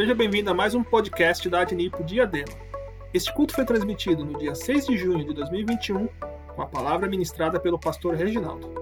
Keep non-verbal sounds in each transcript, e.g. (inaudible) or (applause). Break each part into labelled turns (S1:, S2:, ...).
S1: Seja bem-vindo a mais um podcast da Adnipo Diadema. Este culto foi transmitido no dia 6 de junho de 2021, com a palavra ministrada pelo pastor Reginaldo.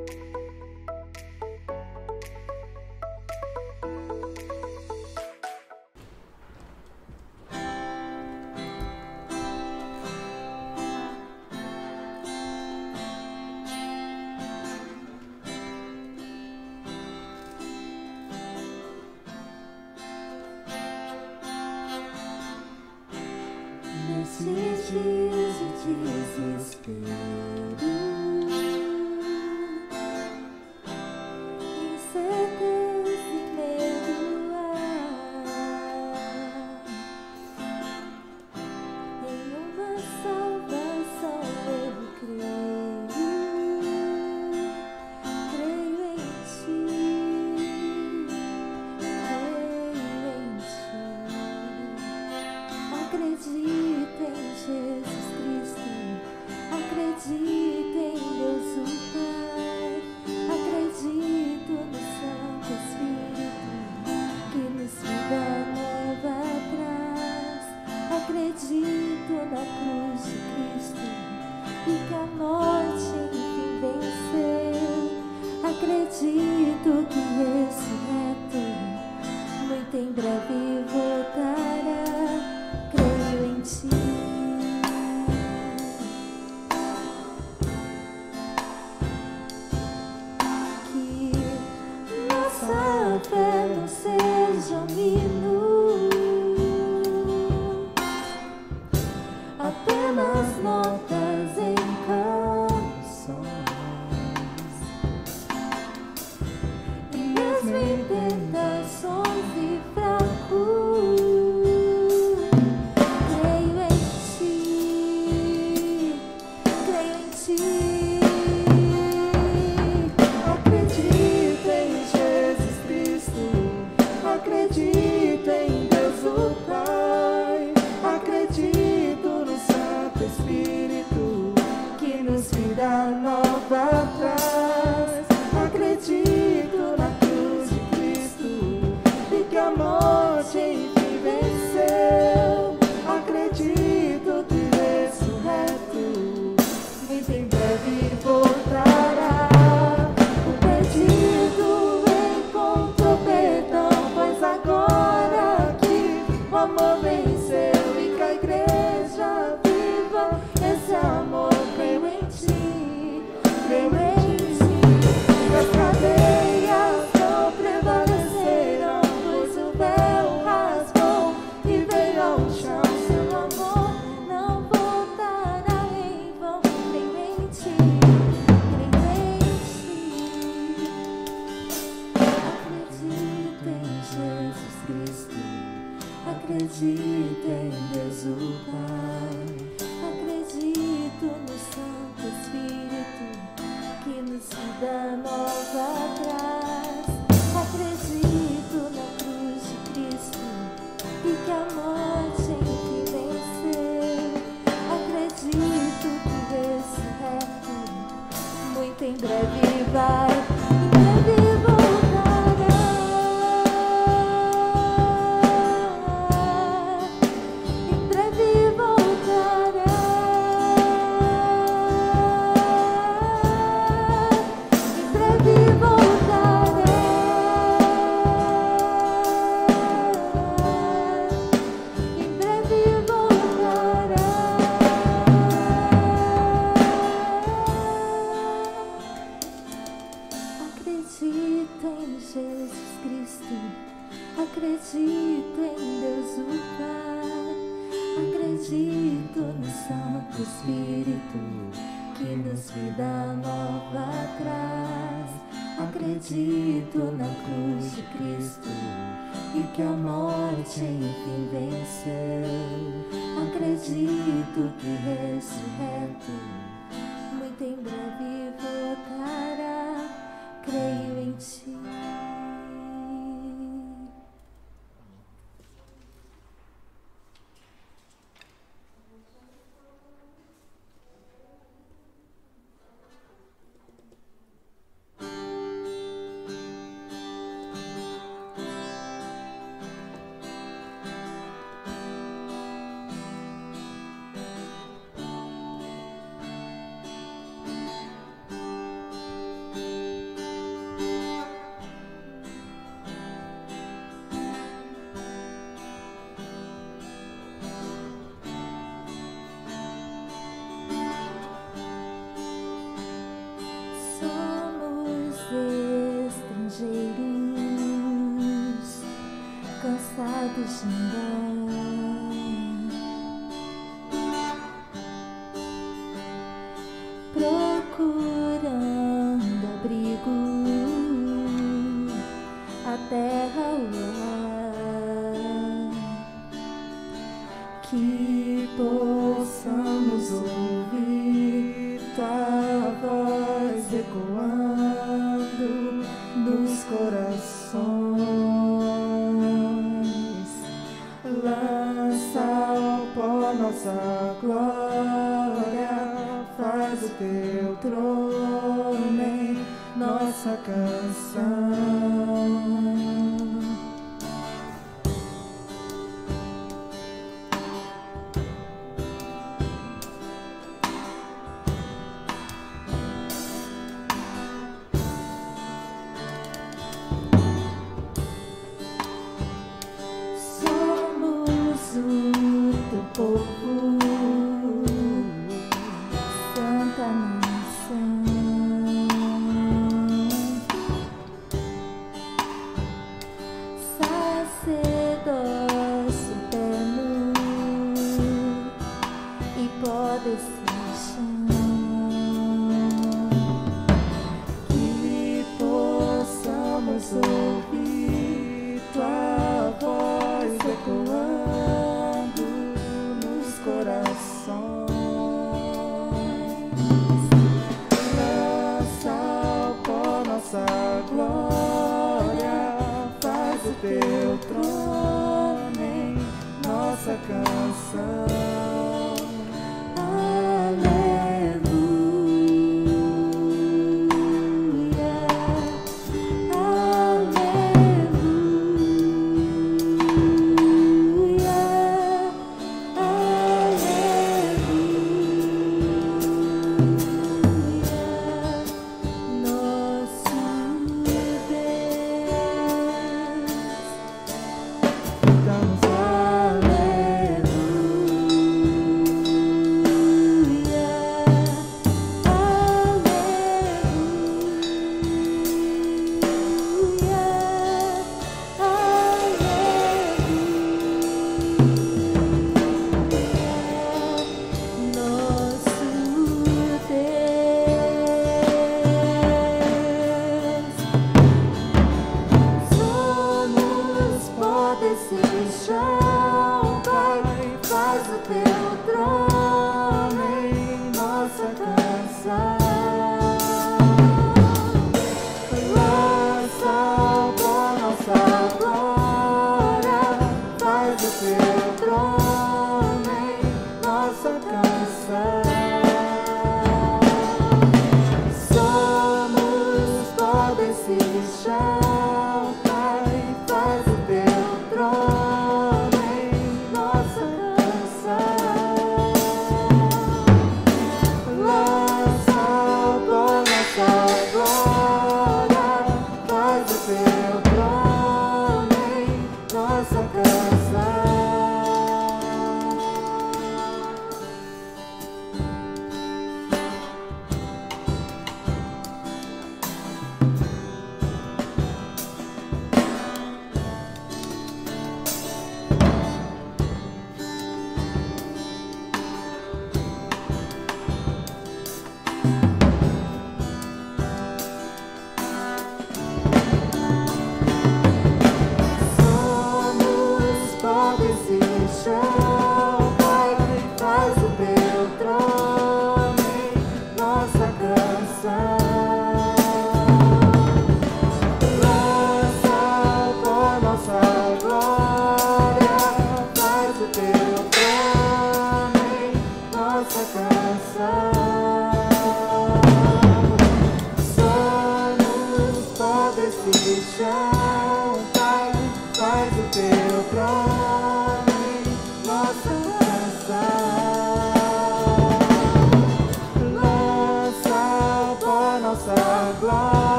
S2: trono, nossa canção.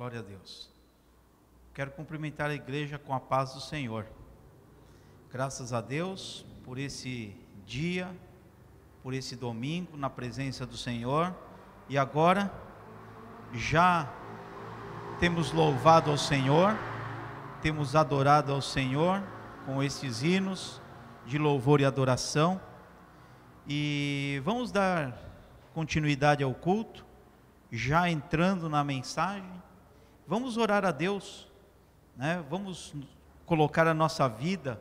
S3: Glória a Deus. Quero cumprimentar a igreja com a paz do Senhor. Graças a Deus por esse dia, por esse domingo na presença do Senhor. E agora já temos louvado ao Senhor, temos adorado ao Senhor com esses hinos de louvor e adoração. E vamos dar continuidade ao culto, já entrando na mensagem. Vamos orar a Deus, né? Vamos colocar a nossa vida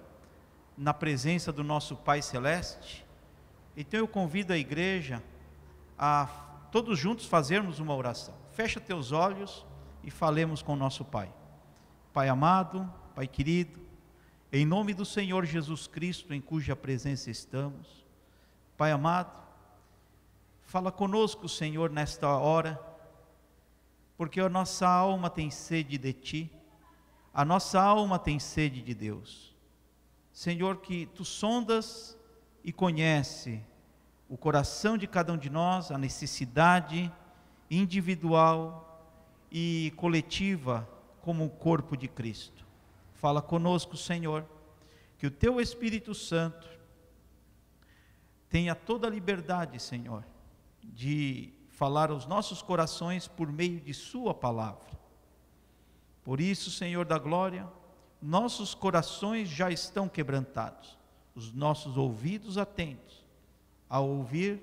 S3: na presença do nosso Pai Celeste. Então eu convido a igreja a todos juntos fazermos uma oração. Fecha teus olhos e falemos com o nosso Pai. Pai amado, Pai querido, em nome do Senhor Jesus Cristo, em cuja presença estamos, Pai amado, fala conosco, Senhor, nesta hora, porque a nossa alma tem sede de Ti, a nossa alma tem sede de Deus. Senhor, que tu sondas e conhece o coração de cada um de nós, a necessidade individual e coletiva como o corpo de Cristo. Fala conosco, Senhor, que o teu Espírito Santo tenha toda a liberdade, Senhor, de falar aos nossos corações por meio de Sua palavra. Por isso, Senhor da glória, nossos corações já estão quebrantados, os nossos ouvidos atentos a ouvir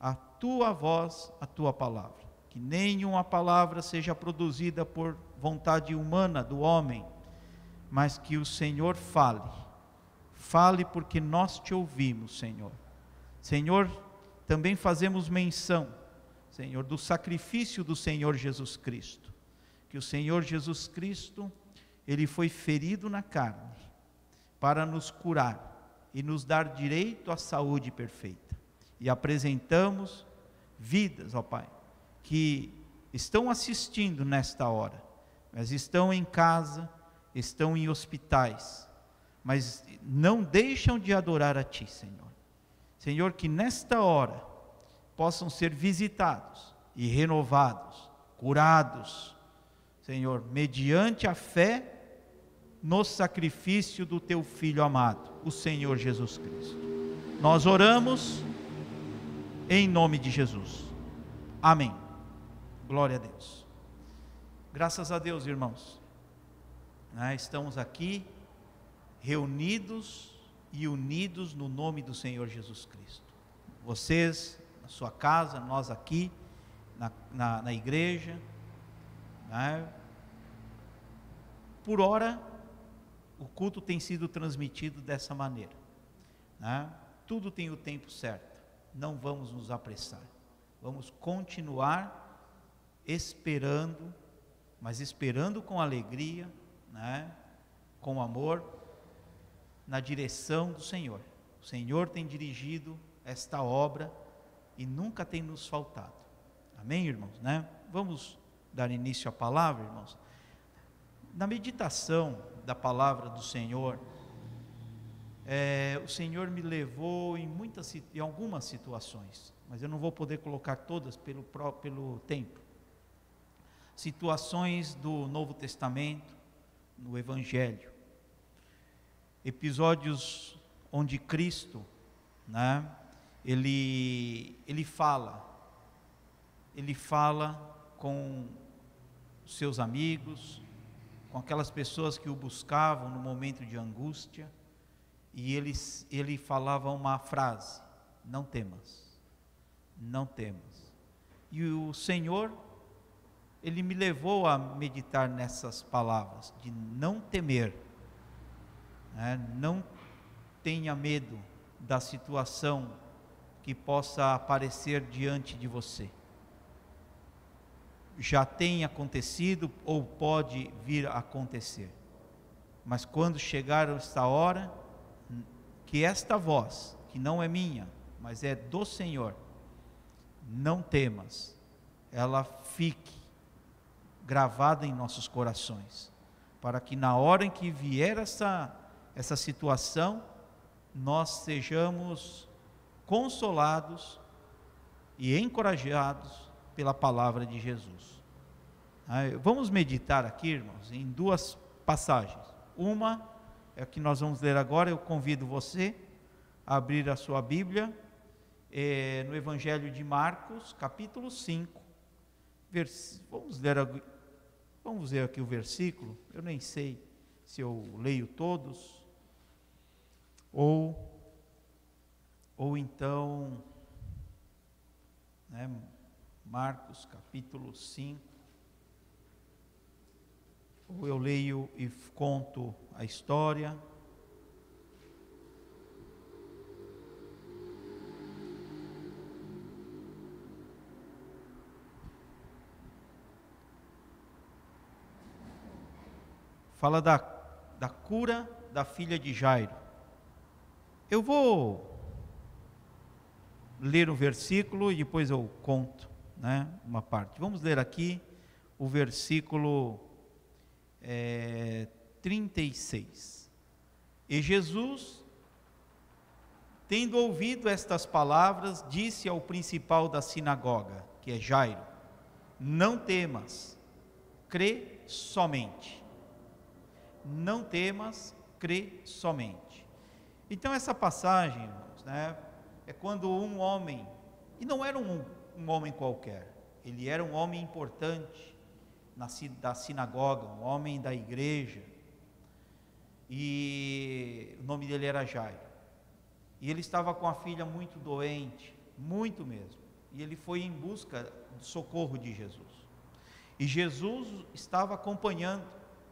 S3: a tua voz, a tua palavra. Que nenhuma palavra seja produzida por vontade humana do homem, mas que o Senhor fale. Fale porque nós te ouvimos, Senhor. Senhor, também fazemos menção, Senhor, do sacrifício do Senhor Jesus Cristo. Que o Senhor Jesus Cristo ele foi ferido na carne para nos curar e nos dar direito à saúde perfeita. E apresentamos vidas, ó Pai, que estão assistindo nesta hora, mas estão em casa, estão em hospitais, mas não deixam de adorar a Ti, Senhor. Senhor, que nesta hora possam ser visitados e renovados, curados, Senhor, mediante a fé no sacrifício do teu filho amado, o Senhor Jesus Cristo. Nós oramos em nome de Jesus. Amém. Glória a Deus. Graças a Deus, irmãos. Né, estamos aqui reunidos e unidos no nome do Senhor Jesus Cristo. Vocês, na sua casa, nós aqui, na, na, na igreja. Né? Por hora, o culto tem sido transmitido dessa maneira. Né? Tudo tem o tempo certo. Não vamos nos apressar. Vamos continuar esperando, mas esperando com alegria, né? com amor, na direção do Senhor. O Senhor tem dirigido esta obra e nunca tem nos faltado. Amém, irmãos? Né? Vamos dar início à palavra, irmãos. Na meditação da palavra do Senhor, é, o Senhor me levou em muitas, em algumas situações, mas eu não vou poder colocar todas pelo, pelo tempo. Situações do Novo Testamento, no Evangelho, episódios onde Cristo, né, ele, ele fala, ele fala com seus amigos, com aquelas pessoas que o buscavam no momento de angústia, e ele, ele falava uma frase: Não temas, não temas. E o Senhor, ele me levou a meditar nessas palavras, de não temer, né? não tenha medo da situação que possa aparecer diante de você já tem acontecido ou pode vir a acontecer. Mas quando chegar esta hora, que esta voz, que não é minha, mas é do Senhor, não temas, ela fique gravada em nossos corações, para que na hora em que vier essa, essa situação, nós sejamos consolados e encorajados pela palavra de Jesus. Ah, Vamos meditar aqui, irmãos, em duas passagens. Uma é a que nós vamos ler agora. Eu convido você a abrir a sua Bíblia eh, no Evangelho de Marcos, capítulo 5. vers- Vamos ler, vamos aqui o versículo. Eu nem sei se eu leio todos ou ou então né, Marcos capítulo 5 ou eu leio e conto a história fala da, da cura da filha de Jairo. Eu vou ler o versículo e depois eu conto né, uma parte. Vamos ler aqui o versículo é, 36. E Jesus, tendo ouvido estas palavras, disse ao principal da sinagoga, que é Jairo: Não temas, crê somente. Não temas, crê somente. Então, essa passagem, irmãos, né, é quando um homem, e não era um, um homem qualquer, ele era um homem importante na, da sinagoga, um homem da igreja, e o nome dele era Jairo. E ele estava com a filha muito doente, muito mesmo, e ele foi em busca do socorro de Jesus. E Jesus estava acompanhando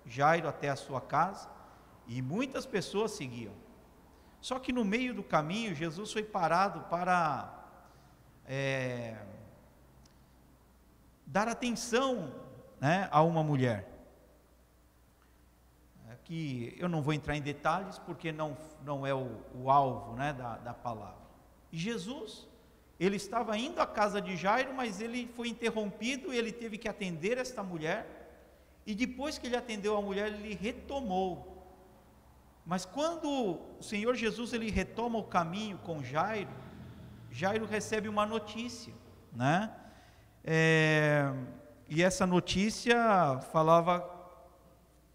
S3: Jairo até a sua casa, e muitas pessoas seguiam. Só que no meio do caminho, Jesus foi parado para é, dar atenção né, a uma mulher. É Que eu não vou entrar em detalhes, porque não, não é o, o alvo né, da, da palavra. E Jesus, ele estava indo à casa de Jairo, mas ele foi interrompido, ele teve que atender esta mulher, e depois que ele atendeu a mulher, ele retomou mas quando o Senhor Jesus ele retoma o caminho com Jairo, Jairo recebe uma notícia, né? É, e essa notícia falava,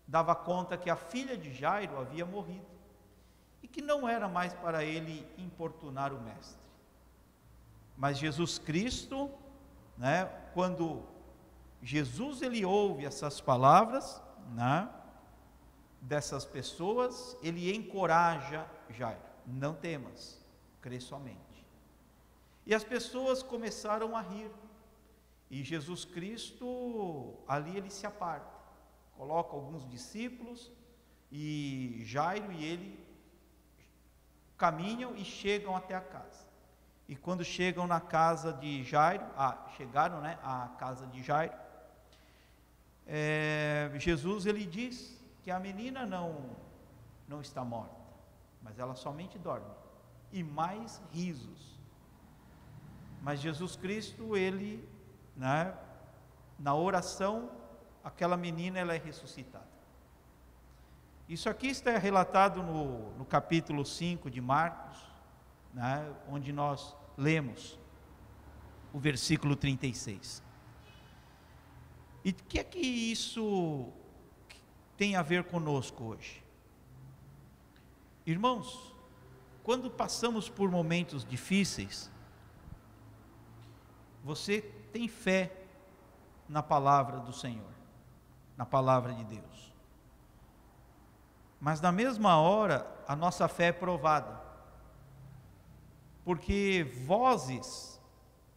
S3: dava conta que a filha de Jairo havia morrido e que não era mais para ele importunar o mestre. Mas Jesus Cristo, né? Quando Jesus ele ouve essas palavras, né? Dessas pessoas, ele encoraja Jairo: não temas, crê somente. E as pessoas começaram a rir. E Jesus Cristo, ali ele se aparta, coloca alguns discípulos, e Jairo e ele caminham e chegam até a casa. E quando chegam na casa de Jairo, ah, chegaram né, à casa de Jairo, é, Jesus ele diz que a menina não, não está morta, mas ela somente dorme. E mais risos. Mas Jesus Cristo, ele, né, na oração, aquela menina ela é ressuscitada. Isso aqui está relatado no, no capítulo 5 de Marcos, né, onde nós lemos o versículo 36. E o que é que isso tem a ver conosco hoje? Irmãos, quando passamos por momentos difíceis, você tem fé na palavra do Senhor, na palavra de Deus. Mas na mesma hora, a nossa fé é provada. Porque vozes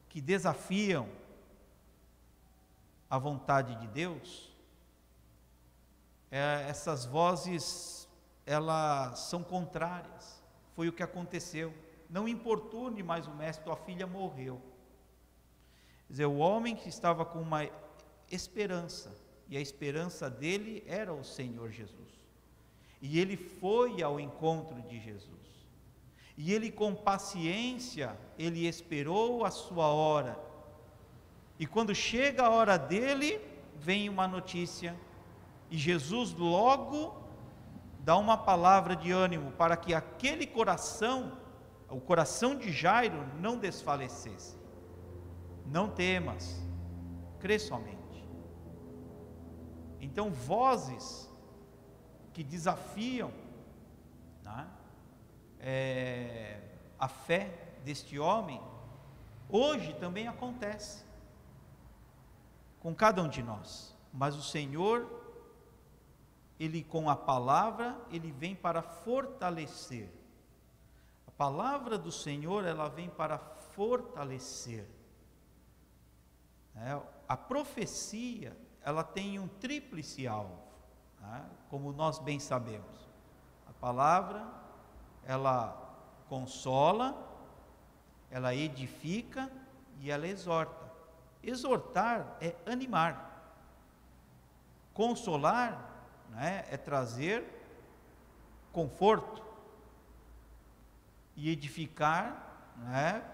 S3: que desafiam a vontade de Deus, é, essas vozes, elas são contrárias. Foi o que aconteceu. Não importune mais o mestre, tua filha morreu. Quer dizer, o homem que estava com uma esperança, e a esperança dele era o Senhor Jesus. E ele foi ao encontro de Jesus. E ele com paciência, ele esperou a sua hora. E quando chega a hora dele, vem uma notícia. E Jesus logo dá uma palavra de ânimo para que aquele coração, o coração de Jairo, não desfalecesse. Não temas, crê somente. Então, vozes que desafiam né, é, a fé deste homem, hoje também acontece com cada um de nós. Mas o Senhor, Ele com a palavra, Ele vem para fortalecer. A palavra do Senhor, ela vem para fortalecer. É, a profecia, ela tem um tríplice alvo, né? como nós bem sabemos. A palavra, ela consola, ela edifica e ela exorta. Exortar é animar. Consolar né, é trazer conforto. E edificar né,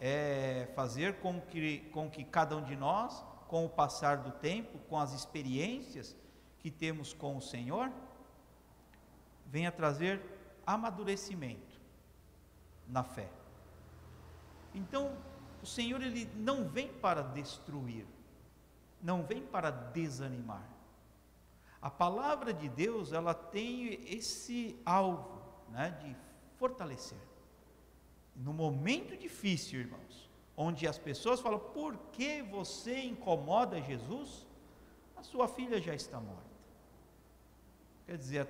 S3: é fazer com que, com que cada um de nós, com o passar do tempo, com as experiências que temos com o Senhor, venha trazer amadurecimento na fé. Então, o Senhor ele não vem para destruir, não vem para desanimar. A palavra de Deus, ela tem esse alvo, né, de fortalecer. No momento difícil, irmãos, onde as pessoas falam: "Por que você incomoda Jesus?" A sua filha já está morta. Quer dizer,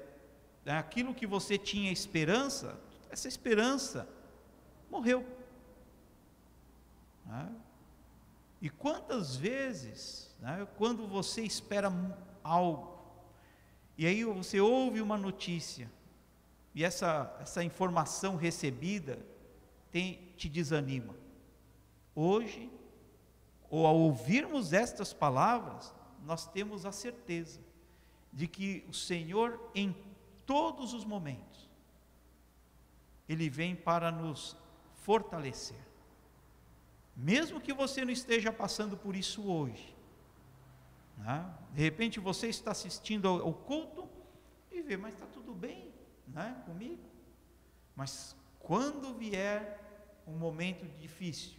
S3: aquilo que você tinha esperança, essa esperança morreu. Né? E quantas vezes, né, quando você espera algo, e aí você ouve uma notícia, e essa, essa informação recebida tem, te desanima. Hoje, ou ao ouvirmos estas palavras, nós temos a certeza de que o Senhor, em todos os momentos, Ele vem para nos fortalecer. Mesmo que você não esteja passando por isso hoje. Né? De repente você está assistindo ao, culto e vê, mas está tudo bem né, comigo. Mas quando vier um momento difícil,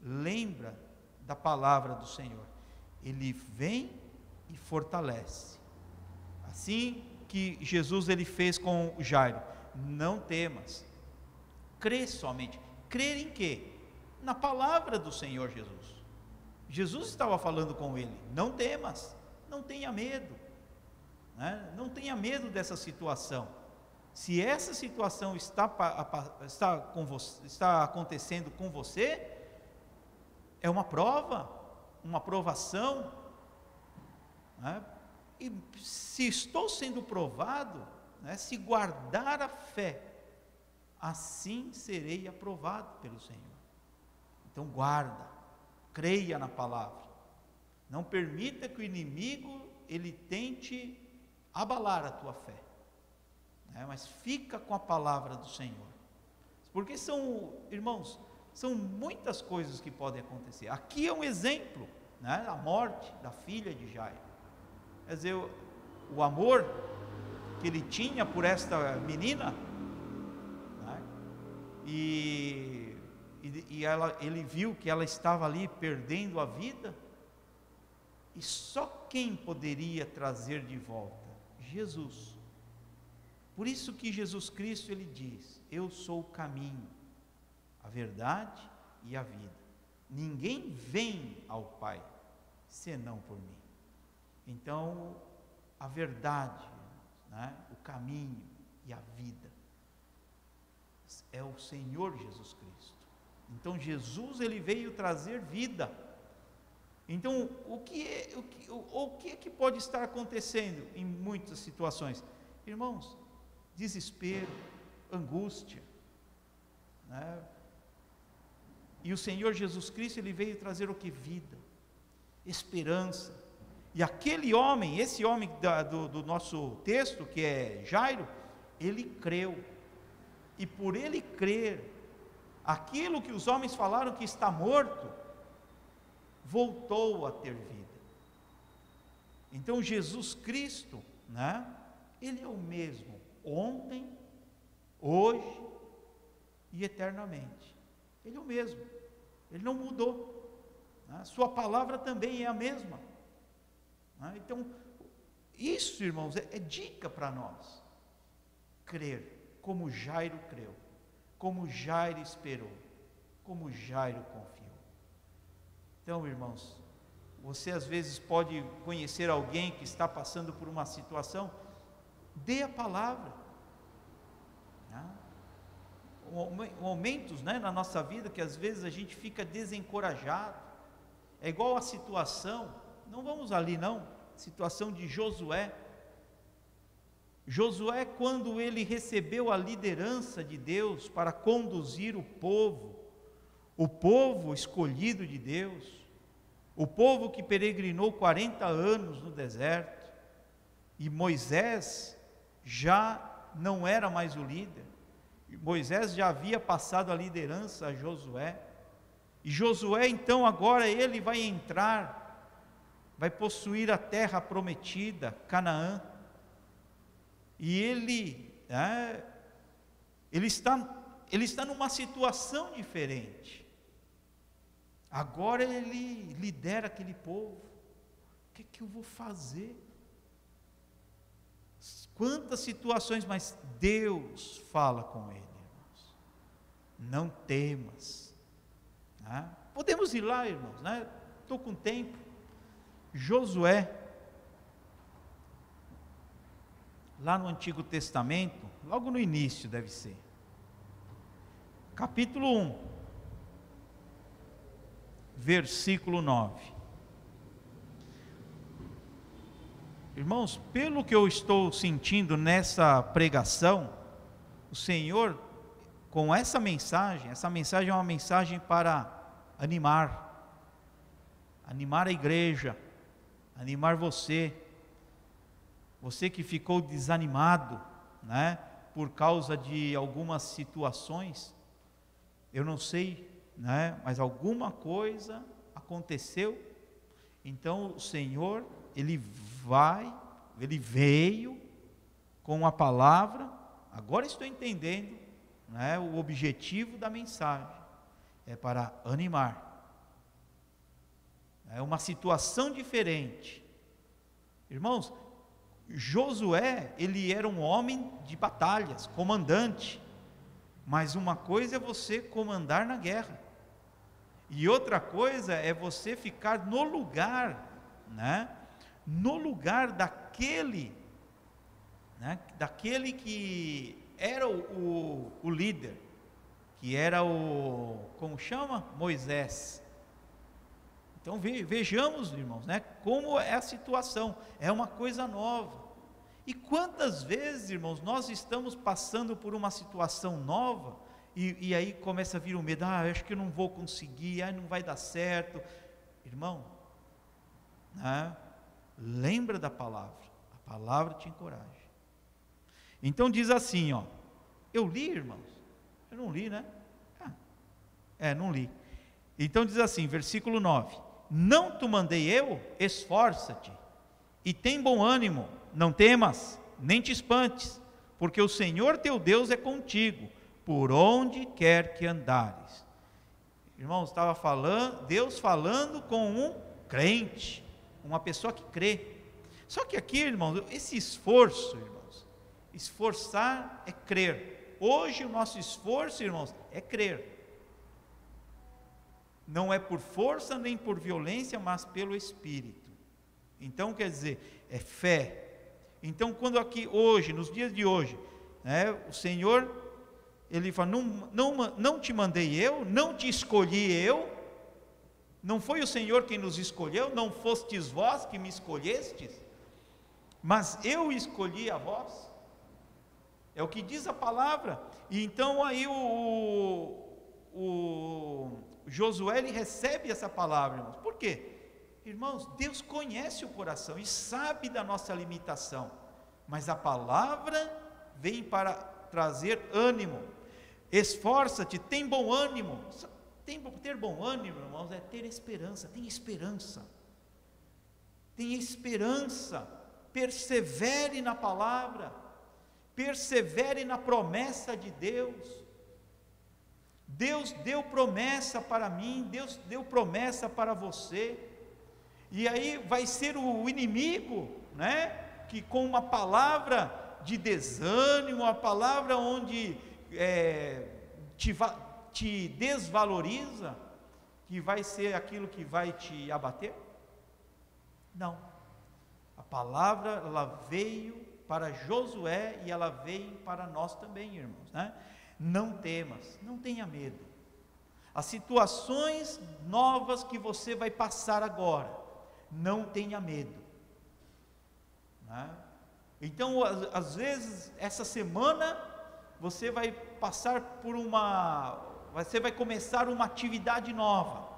S3: lembra da palavra do Senhor. Ele vem e fortalece. Assim que Jesus ele fez com Jairo, não temas. Crê somente. Crer em quê? na palavra do Senhor Jesus. Jesus estava falando com ele: não temas, não tenha medo, né? não tenha medo dessa situação. Se essa situação está, está, com você, está acontecendo com você, é uma prova, uma provação. Né? E se estou sendo provado, né, se guardar a fé, assim serei aprovado pelo Senhor. Então guarda, creia na palavra. Não permita que o inimigo ele tente abalar a tua fé. Né? Mas fica com a palavra do Senhor. Porque são, irmãos, são muitas coisas que podem acontecer. Aqui é um exemplo, né? A morte da filha de Jairo. Quer dizer, o, amor que ele tinha por esta menina, né? e e, e ela, ele viu que ela estava ali perdendo a vida, e só quem poderia trazer de volta? Jesus. Por isso que Jesus Cristo ele diz: Eu sou o caminho, a verdade e a vida. Ninguém vem ao Pai senão por mim. Então, a verdade, né, o caminho e a vida é o Senhor Jesus Cristo. Então Jesus ele veio trazer vida. Então o que é, o que, o, o que, é que pode estar acontecendo em muitas situações, irmãos? Desespero, angústia, né? E o Senhor Jesus Cristo ele veio trazer o que vida, esperança. E aquele homem, esse homem da, do, do nosso texto que é Jairo, ele creu. E por ele crer, aquilo que os homens falaram que está morto, voltou a ter vida. Então Jesus Cristo, né? Ele é o mesmo ontem, hoje e eternamente. Ele é o mesmo. Ele não mudou. Né? Sua palavra também é a mesma. Né? Então, Isso, irmãos, é, é dica para nós. Crer, como Jairo creu, como Jairo esperou, como Jairo confiou. Então, irmãos, você às vezes pode conhecer alguém que está passando por uma situação, dê a palavra. Né? Momentos né, na nossa vida que às vezes a gente fica desencorajado, é igual a situação, não vamos ali não, situação de Josué. Josué, quando ele recebeu a liderança de Deus para conduzir o povo, o povo escolhido de Deus, o povo que peregrinou 40 anos no deserto, e Moisés já não era mais o líder, Moisés já havia passado a liderança a Josué, e Josué então agora ele vai entrar vai possuir a terra prometida, Canaã. E ele, é, ele está, ele está numa situação diferente. Agora ele lidera aquele povo. O que, é que eu vou fazer? Quantas situações, mas Deus fala com ele, irmãos. Não temas. Né? Podemos ir lá, irmãos, né? Estou com tempo. Josué, lá no Antigo Testamento, logo no início deve ser, capítulo 1, versículo 9. Irmãos, pelo que eu estou sentindo nessa pregação, o Senhor, com essa mensagem, essa mensagem é uma mensagem para animar, animar a igreja, animar você, você que ficou desanimado, né, por causa de algumas situações, eu não sei, né, mas alguma coisa aconteceu, então o Senhor, Ele vai, Ele veio com a palavra, agora estou entendendo, né, o objetivo da mensagem, é para animar, é uma situação diferente. Irmãos, Josué, ele era um homem de batalhas, comandante. Mas uma coisa é você comandar na guerra. E outra coisa é você ficar no lugar, né? No lugar daquele, né? Daquele que era o, o, o líder, que era o, como chama? Moisés. Então vejamos, irmãos, né, como é a situação, é uma coisa nova. E quantas vezes, irmãos, nós estamos passando por uma situação nova e, e aí começa a vir o medo, ah, acho que eu não vou conseguir, ah, não vai dar certo. Irmão, né, lembra da palavra, a palavra te encoraja. Então diz assim, ó, eu li, irmãos, eu não li, né? Ah, é, não li. Então diz assim, versículo 9: não te mandei eu? Esforça-te e tem bom ânimo, não temas, nem te espantes, porque o Senhor teu Deus é contigo, por onde quer que andares. Irmãos, estava falando, Deus falando com um crente, uma pessoa que crê. Só que aqui, irmãos, esse esforço, irmãos, esforçar é crer. Hoje o nosso esforço, irmãos, é crer. Não é por força nem por violência, mas pelo Espírito. Então, quer dizer, é fé. Então, quando aqui hoje, nos dias de hoje, né, o Senhor, Ele fala: não, não, não te mandei eu, não te escolhi eu, não foi o Senhor quem nos escolheu, não fostes vós que me escolhestes, mas eu escolhi a vós. É o que diz a palavra. E então aí o, o, Josué ele recebe essa palavra, irmãos. Por quê? Irmãos, Deus conhece o coração e sabe da nossa limitação, mas a palavra vem para trazer ânimo. Esforça-te, tem bom ânimo. Tem, ter bom ânimo, irmãos, é ter esperança. Tem esperança. Tem esperança. Persevere na palavra. Persevere na promessa de Deus. Deus deu promessa para mim, Deus deu promessa para você. E aí vai ser o inimigo, né, Que com uma palavra de desânimo, uma palavra onde é, te, te desvaloriza, que vai ser aquilo que vai te abater? Não. A palavra ela veio para Josué e ela veio para nós também, irmãos, né? Não temas, não tenha medo. As situações novas que você vai passar agora, não tenha medo. Né? Então, às, vezes, essa semana, você vai passar por uma. Você vai começar uma atividade nova.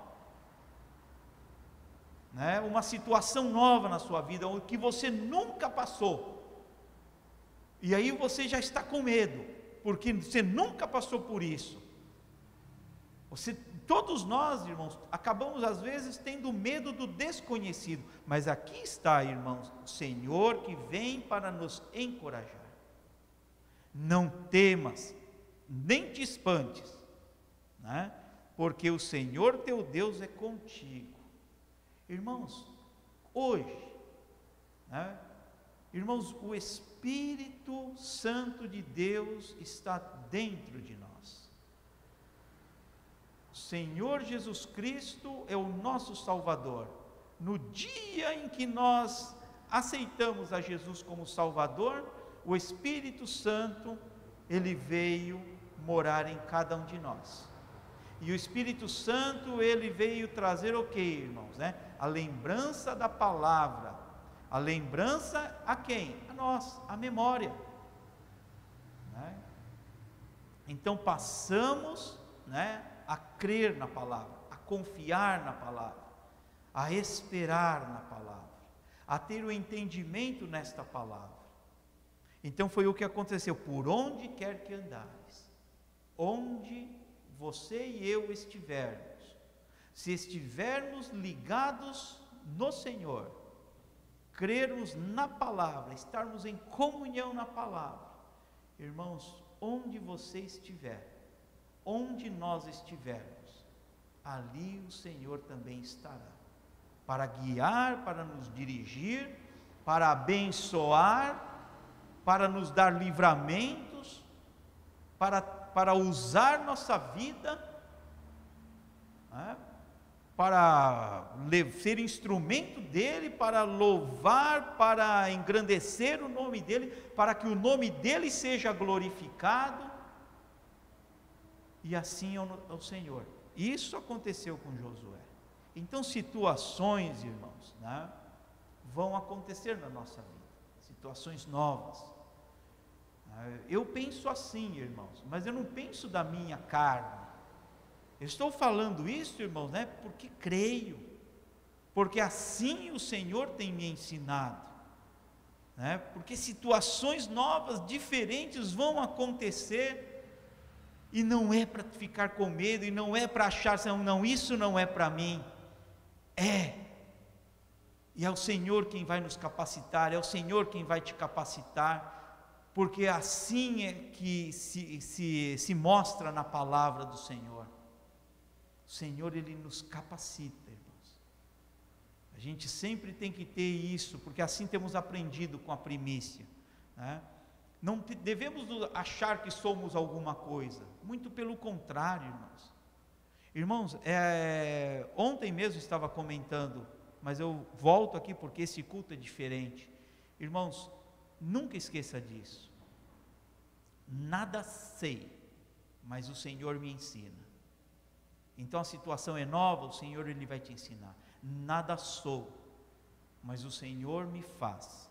S3: Né? Uma situação nova na sua vida, que você nunca passou. E aí você já está com medo, porque você nunca passou por isso. Você, todos nós, irmãos, acabamos às vezes tendo medo do desconhecido, mas aqui está, irmãos, o Senhor que vem para nos encorajar. Não temas, nem te espantes, né? porque o Senhor teu Deus é contigo. Irmãos, hoje, né? irmãos, o Espírito Santo de Deus está dentro de nós. Senhor Jesus Cristo é o nosso Salvador. No dia em que nós aceitamos a Jesus como Salvador, o Espírito Santo, ele veio morar em cada um de nós. E o Espírito Santo, ele veio trazer o que, irmãos? Né? A lembrança da palavra. A lembrança a quem? A nós, a memória. Né? Então passamos, né? a crer na palavra, a confiar na palavra, a esperar na palavra, a ter o entendimento nesta palavra. Então foi o que aconteceu. Por onde quer que andares, onde você e eu estivermos, se estivermos ligados no Senhor, crermos na palavra, estarmos em comunhão na palavra, irmãos, onde você estiver, onde nós estivermos, ali o Senhor também estará, para guiar, para nos dirigir, para abençoar, para nos dar livramentos, para, para usar nossa vida, né? Para ser instrumento dele, para louvar, para engrandecer o nome dele, para que o nome dele seja glorificado e assim ao, ao Senhor. Isso aconteceu com Josué. Então, situações, irmãos, né, vão acontecer na nossa vida, situações novas. Né. Eu penso assim, irmãos, mas eu não penso da minha carne. Estou falando isso, irmãos, né, porque creio, porque assim o Senhor tem me ensinado, né, porque situações novas, diferentes vão acontecer e não é para ficar com medo, e não é para achar, não, não, isso não é para mim. É. E é o Senhor quem vai nos capacitar, é o Senhor quem vai te capacitar, porque assim é que se, se, se mostra na palavra do Senhor. O Senhor, Ele nos capacita, irmãos. A gente sempre tem que ter isso, porque assim temos aprendido com a primícia. Né? Não devemos achar que somos alguma coisa, muito pelo contrário, irmãos. Irmãos, é, ontem mesmo estava comentando, mas eu volto aqui porque esse culto é diferente. Irmãos, nunca esqueça disso. Nada sei, mas o Senhor me ensina. Então a situação é nova, o Senhor ele vai te ensinar. Nada sou, mas o Senhor me faz.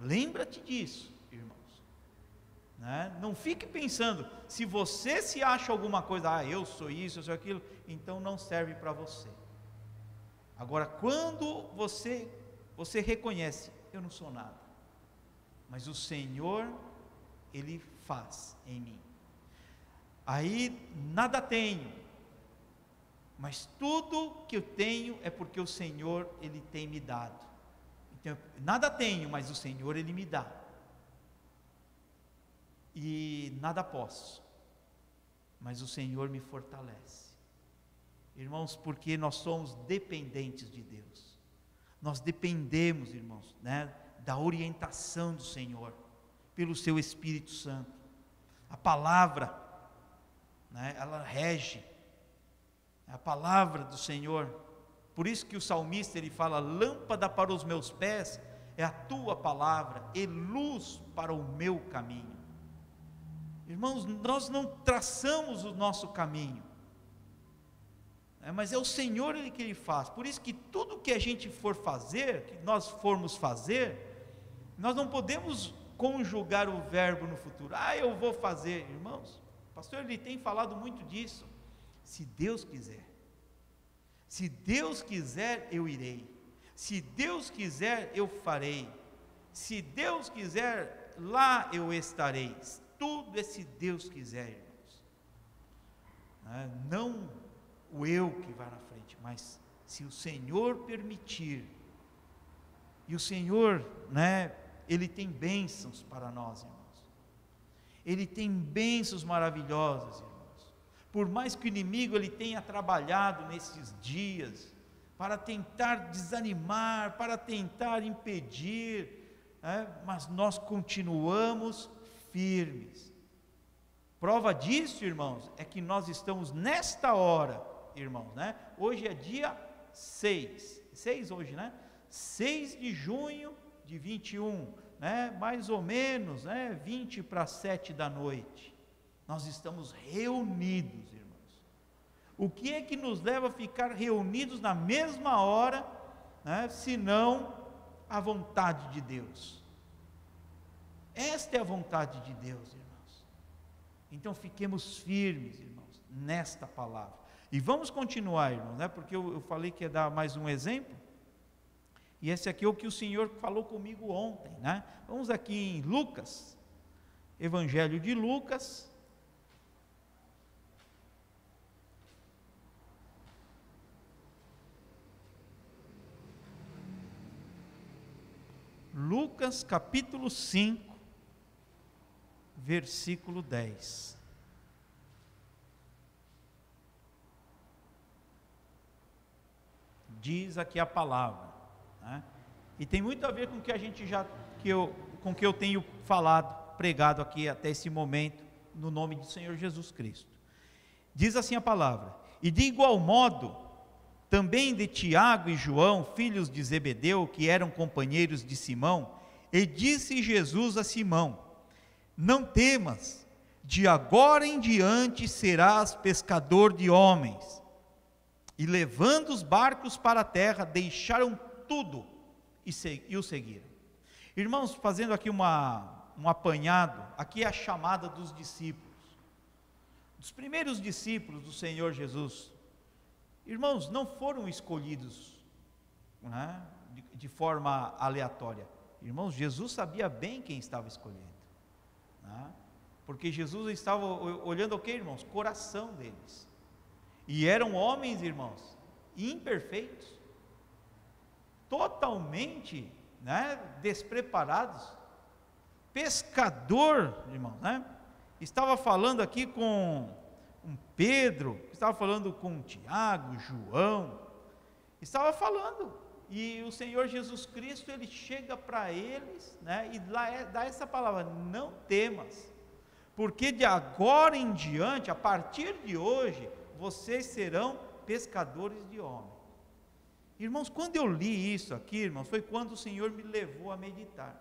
S3: Lembra-te disso irmãos. Né? Não fique pensando, se você se acha alguma coisa, ah, eu sou isso, eu sou aquilo, então não serve para você. Agora, quando você, você reconhece, eu não sou nada, mas o Senhor, Ele faz em mim. Aí, nada tenho, mas tudo que eu tenho é porque o Senhor, Ele tem me dado. Então, nada tenho, mas o Senhor, Ele me dá e nada posso, mas o Senhor me fortalece. Irmãos, porque nós somos dependentes de Deus. Nós dependemos, irmãos, né, da orientação do Senhor, pelo seu Espírito Santo. A palavra, né, ela rege, é a palavra do Senhor. Por isso que o salmista ele fala: lâmpada para os meus pés é a tua palavra e luz para o meu caminho. Irmãos, nós não traçamos o nosso caminho, é, mas é o Senhor ele que ele faz. Por isso que tudo que a gente for fazer, que nós formos fazer, nós não podemos conjugar o verbo no futuro. Ah, eu vou fazer, irmãos. O pastor ele tem falado muito disso. Se Deus quiser. Se Deus quiser, eu irei. Se Deus quiser, eu farei. Se Deus quiser, lá eu estarei. Tudo é se Deus quiser, irmãos. É, não o eu que vai na frente, mas se o Senhor permitir, e o Senhor, né, Ele tem bênçãos para nós, irmãos. Ele tem bênçãos maravilhosas, irmãos. Por mais que o inimigo ele tenha trabalhado nesses dias para tentar desanimar, para tentar impedir, né, mas nós continuamos firmes. Prova disso, irmãos, é que nós estamos nesta hora irmãos, né? Hoje é dia 6, 6 hoje, né? 6 de junho de 21, né? Mais ou menos, né? 20 para 7 da noite. Nós estamos reunidos, irmãos. O que é que nos leva a ficar reunidos na mesma hora, né? Se não a vontade de Deus. Esta é a vontade de Deus, irmãos. Então fiquemos firmes, irmãos, nesta palavra. E vamos continuar, irmão, né? porque eu, eu falei que ia dar mais um exemplo. E esse aqui é o que o Senhor falou comigo ontem, né? Vamos aqui em Lucas, Evangelho de Lucas. Lucas capítulo 5, versículo 10. diz aqui a palavra. Né? E tem muito a ver com o que a gente já, que eu, com que eu tenho falado, pregado aqui até esse momento, no nome do Senhor Jesus Cristo. Diz assim a palavra: E de igual modo, também de Tiago e João, filhos de Zebedeu, que eram companheiros de Simão, e disse Jesus a Simão: Não temas, de agora em diante serás pescador de homens. E levando os barcos para a terra, deixaram tudo e, o seguiram. Irmãos, fazendo aqui uma, um apanhado, aqui é a chamada dos discípulos. Os primeiros discípulos do Senhor Jesus, irmãos, não foram escolhidos né, de, de, forma aleatória. Irmãos, Jesus sabia bem quem estava escolhendo. Né, porque Jesus estava olhando o que, irmãos? Coração deles. E eram homens, irmãos, imperfeitos, totalmente né, despreparados. Pescador, irmãos, né? Estava falando aqui com um Pedro, estava falando com Tiago, João, estava falando. E o Senhor Jesus Cristo, ele chega para eles, né, e é, dá essa palavra: não temas, porque de agora em diante, a partir de hoje, vocês serão pescadores de homens. Irmãos, quando eu li isso aqui, irmãos, foi quando o Senhor me levou a meditar.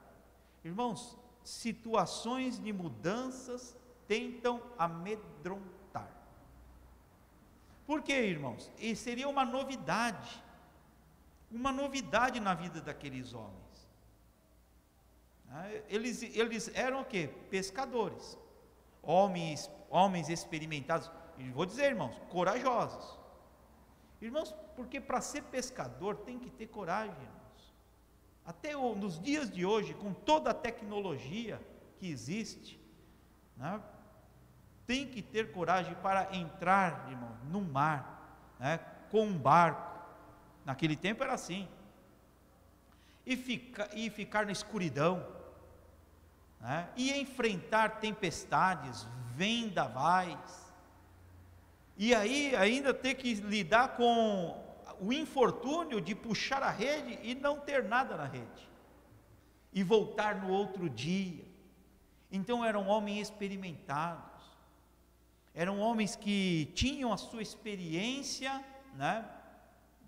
S3: Irmãos, situações de mudanças tentam amedrontar. Por quê, irmãos? E seria uma novidade, uma novidade na vida daqueles homens. Ah, eles, eles eram o quê? Pescadores, homens, homens experimentados, e vou dizer, irmãos, corajosos. Irmãos, porque para ser pescador tem que ter coragem, irmãos. Até nos dias de hoje, com toda a tecnologia que existe, né, tem que ter coragem para entrar, irmão, no mar, né, com um barco. Naquele tempo era assim. E, fica, e ficar na escuridão, né, e enfrentar tempestades, vendavais, e aí ainda ter que lidar com o infortúnio de puxar a rede e não ter nada na rede. e voltar no outro dia. Então eram homens experimentados, eram homens que tinham a sua experiência né,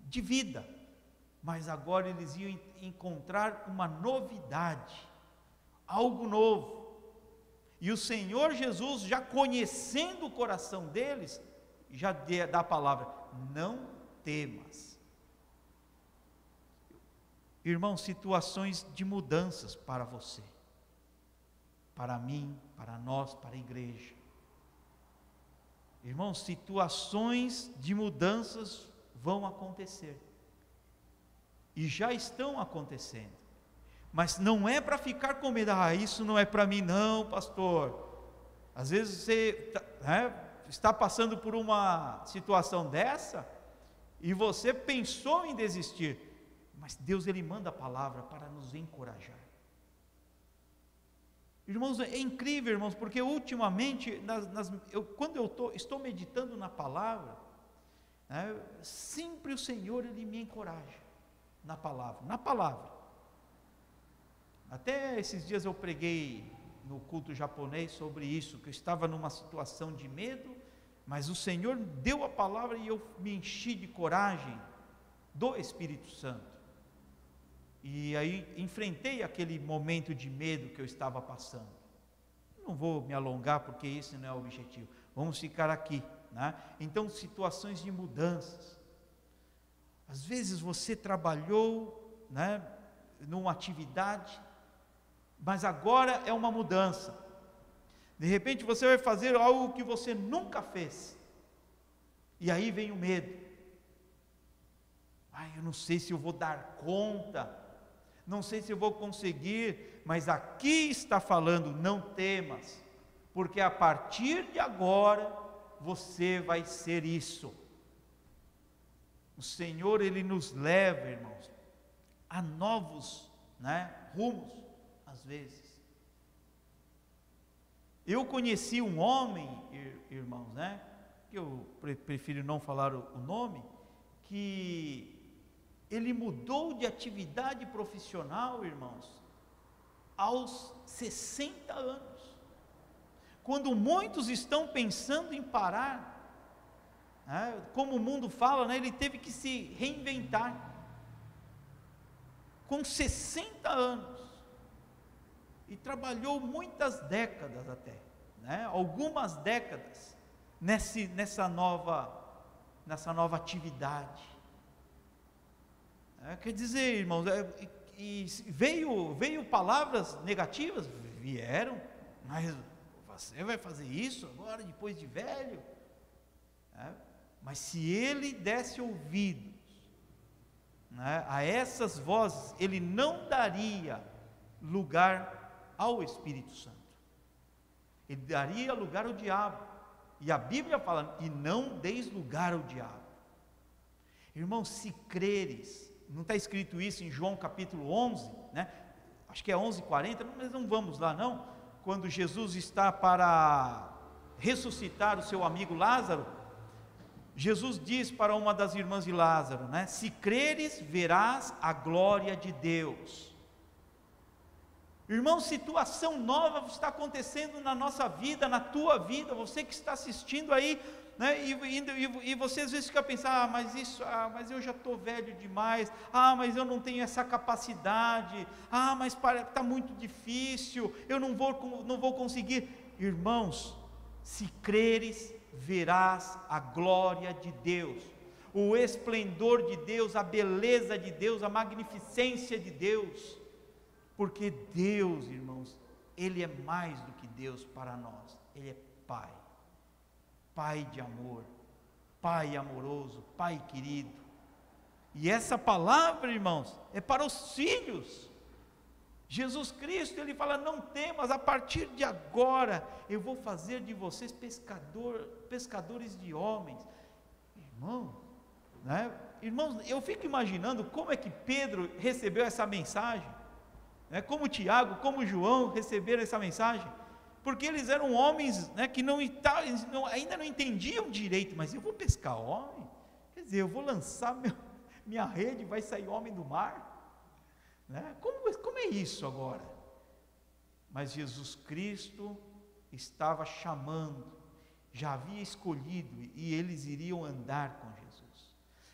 S3: de vida, mas agora eles iam encontrar uma novidade, algo novo. E o Senhor Jesus, já conhecendo o coração deles, já dá a palavra: não temas. Irmão, situações de mudanças para você, para mim, para nós, para a igreja. Irmão, situações de mudanças vão acontecer. E já estão acontecendo. Mas não é para ficar com medo, ah, isso não é para mim, não, pastor. Às vezes você né, está passando por uma situação dessa e você pensou em desistir, mas Deus ele manda a palavra para nos encorajar. Irmãos, é incrível, irmãos, porque ultimamente, nas, nas, eu, quando eu tô, estou meditando na palavra, né, sempre o Senhor ele me encoraja na palavra, na palavra. Até esses dias eu preguei no culto japonês sobre isso, que eu estava numa situação de medo, mas o Senhor deu a palavra e eu me enchi de coragem do Espírito Santo. E aí enfrentei aquele momento de medo que eu estava passando. Não vou me alongar porque esse não é o objetivo. Vamos ficar aqui, né? Então situações de mudanças. Às vezes você trabalhou, né, numa atividade, mas agora é uma mudança. De repente você vai fazer algo que você nunca fez. E aí vem o medo. Ai, eu não sei se eu vou dar conta não sei se eu vou conseguir, mas aqui está falando: não temas, porque a partir de agora você vai ser isso. O Senhor, Ele nos leva, irmãos, a novos né, rumos, às vezes. Eu conheci um homem, irmãos, né, que eu prefiro não falar o nome, que ele mudou de atividade profissional, irmãos, aos 60 anos. Quando muitos estão pensando em parar, né, como o mundo fala, né, ele teve que se reinventar. Com 60 anos. E trabalhou muitas décadas até, né, algumas décadas, nesse, nessa, nova, nessa nova atividade. É, quer dizer, irmãos, é, e, veio, veio palavras negativas, vieram, mas você vai fazer isso agora, depois de velho? É, mas se ele desse ouvidos né, a essas vozes, ele não daria lugar ao Espírito Santo, ele daria lugar ao diabo. E a Bíblia fala: e não deis lugar ao diabo. Irmãos, se creres, não está escrito isso em João capítulo 11, né? Acho que é 11:40, mas não vamos lá não. Quando Jesus está para ressuscitar o seu amigo Lázaro, Jesus diz para uma das irmãs de Lázaro, né? Se creres, verás a glória de Deus. Irmão, situação nova está acontecendo na nossa vida, na tua vida, você que está assistindo aí, né? E, e, e, você às vezes fica pensando, ah, mas isso, ah, mas eu já estou velho demais, ah, mas eu não tenho essa capacidade, ah, mas está muito difícil, eu não vou, não vou conseguir. Irmãos, se creres, verás a glória de Deus, o esplendor de Deus, a beleza de Deus, a magnificência de Deus, porque Deus, irmãos, Ele é mais do que Deus para nós, Ele é Pai. Pai de amor, Pai amoroso, Pai querido. E essa palavra, irmãos, é para os filhos. Jesus Cristo, ele fala: Não temas, a partir de agora eu vou fazer de vocês pescador, pescadores de homens. Irmão, né? Irmãos, eu fico imaginando como é que Pedro recebeu essa mensagem, né? como Tiago, como João receberam essa mensagem porque eles eram homens né, que não, não, ainda não entendiam direito, mas eu vou pescar homem? Quer dizer, eu vou lançar meu, (laughs) minha rede, vai sair homem do mar? Né? Como, como é isso agora? Mas Jesus Cristo estava chamando, já havia escolhido e eles iriam andar com Jesus.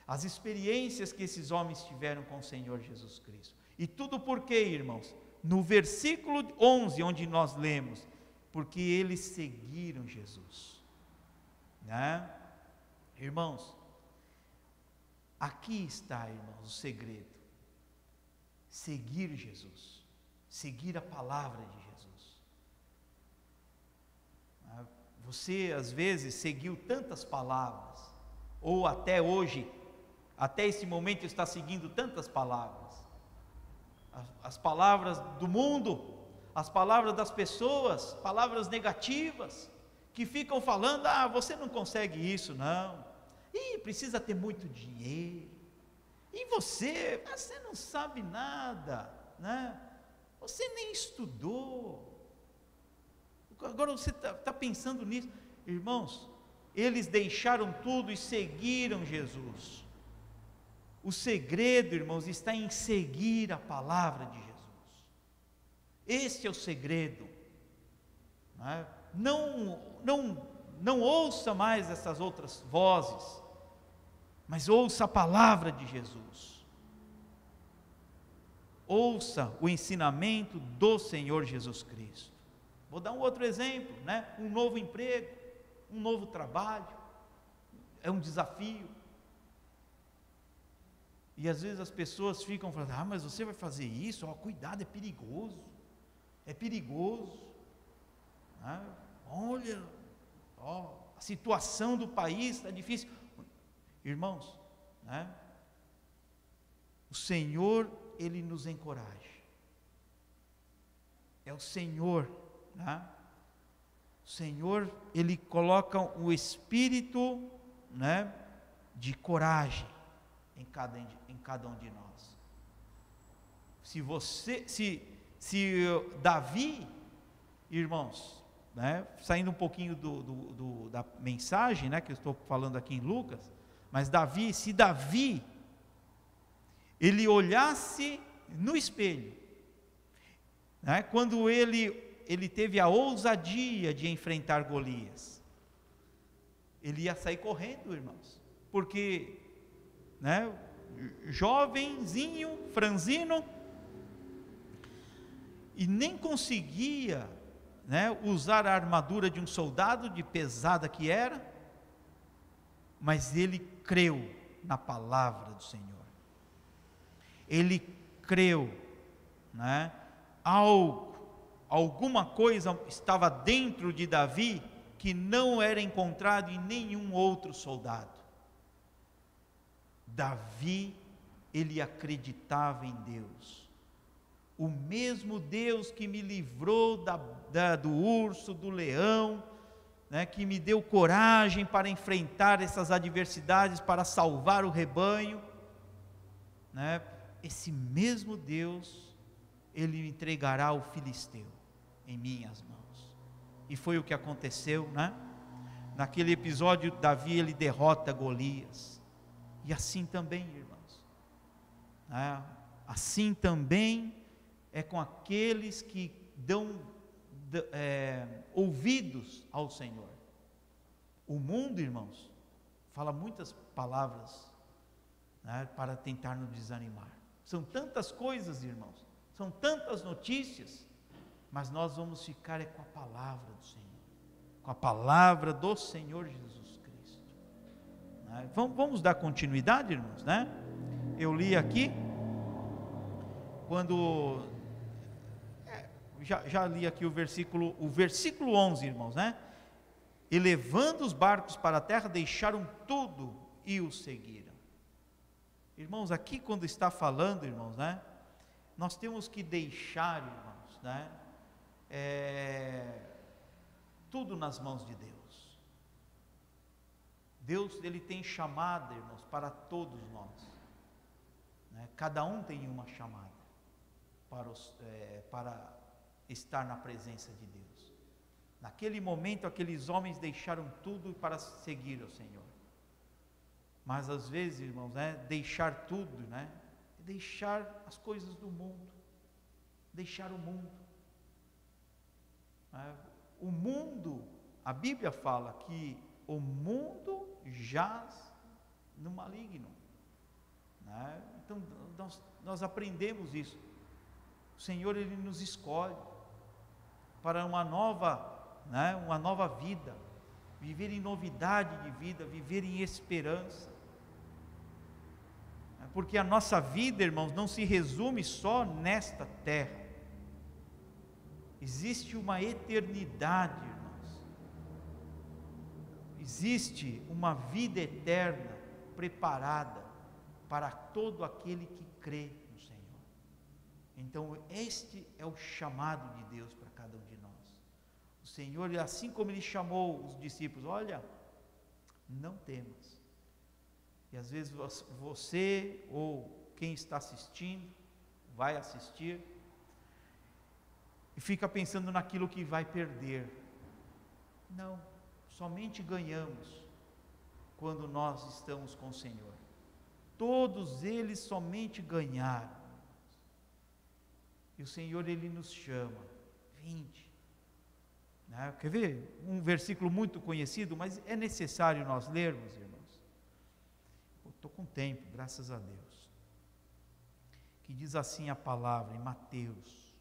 S3: As experiências que esses homens tiveram com o Senhor Jesus Cristo. E tudo por quê, irmãos? No versículo 11, onde nós lemos, porque eles seguiram Jesus. Né? Irmãos, aqui está, irmãos, o segredo. Seguir Jesus, seguir a palavra de Jesus. Ah, você, às vezes, seguiu tantas palavras, ou até hoje, até esse momento, está seguindo tantas palavras. As, as palavras do mundo, as palavras das pessoas, palavras negativas, que ficam falando: ah, você não consegue isso, não. Ih, precisa ter muito dinheiro. E você, você não sabe nada, né? Você nem estudou. Agora você está tá pensando nisso, irmãos. Eles deixaram tudo e seguiram Jesus. O segredo, irmãos, está em seguir a palavra de. Este é o segredo. Né? Não, não, não ouça mais essas outras vozes, mas ouça a palavra de Jesus. Ouça o ensinamento do Senhor Jesus Cristo. Vou dar um outro exemplo, né? Um novo emprego, um novo trabalho, é um desafio. E às vezes as pessoas ficam falando: ah, mas você vai fazer isso? Oh, cuidado, é perigoso é perigoso. Né? Olha, ó, a situação do país está difícil. Irmãos, né? o Senhor, Ele nos encoraja. É o Senhor, né? o Senhor, Ele coloca o espírito né, de coragem em cada, em cada um de nós. Se você, se se Davi, irmãos, né, saindo um pouquinho do, do, do, da mensagem, né, que eu estou falando aqui em Lucas, mas Davi, se Davi, ele olhasse no espelho, né, quando ele, ele teve a ousadia de enfrentar Golias, ele ia sair correndo, irmãos, porque, né, jovenzinho, franzino, e nem conseguia né, usar a armadura de um soldado, de pesada que era, mas ele creu na palavra do Senhor. Ele creu, né? Algo, alguma coisa estava dentro de Davi que não era encontrado em nenhum outro soldado. Davi, ele acreditava em Deus o mesmo Deus que me livrou da, da, do urso, do leão, né, que me deu coragem para enfrentar essas adversidades, para salvar o rebanho, né, esse mesmo Deus, ele entregará o filisteu em minhas mãos. E foi o que aconteceu, né? Naquele episódio, Davi ele derrota Golias. E assim também, irmãos. Né? Assim também é com aqueles que dão é, ouvidos ao Senhor. O mundo, irmãos, fala muitas palavras né, para tentar nos desanimar. São tantas coisas, irmãos, são tantas notícias, mas nós vamos ficar é com a palavra do Senhor, com a palavra do Senhor Jesus Cristo. Né? Vamos, vamos dar continuidade, irmãos, né? Eu li aqui quando já, já li aqui o versículo, o versículo 11, irmãos, né? E levando os barcos para a terra, deixaram tudo e o seguiram. Irmãos, aqui quando está falando, irmãos, né? Nós temos que deixar, irmãos, né? É, tudo nas mãos de Deus. Deus, Ele tem chamada, irmãos, para todos nós. Né? Cada um tem uma chamada para, os, é, para estar na presença de Deus. Naquele momento, aqueles homens deixaram tudo para seguir o Senhor. Mas às vezes, irmãos, né, deixar tudo, né, deixar as coisas do mundo, deixar o mundo. É, o mundo, a Bíblia fala que o mundo jaz no maligno. Né? Então, nós, nós aprendemos isso. O Senhor, Ele nos escolhe para uma nova, né, uma nova vida, viver em novidade de vida, viver em esperança. Porque a nossa vida, irmãos, não se resume só nesta terra. Existe uma eternidade, irmãos. Existe uma vida eterna preparada para todo aquele que crê no Senhor. Então, este é o chamado de Deus para cada um de Senhor, assim como Ele chamou os discípulos, olha, não temas. E às vezes você ou quem está assistindo, vai assistir, e fica pensando naquilo que vai perder. Não, somente ganhamos quando nós estamos com o Senhor. Todos eles somente ganharam. E o Senhor, Ele nos chama. Vinde. Né? Quer ver? Um versículo muito conhecido, mas é necessário nós lermos, irmãos. Estou com tempo, graças a Deus. Que diz assim a palavra em Mateus.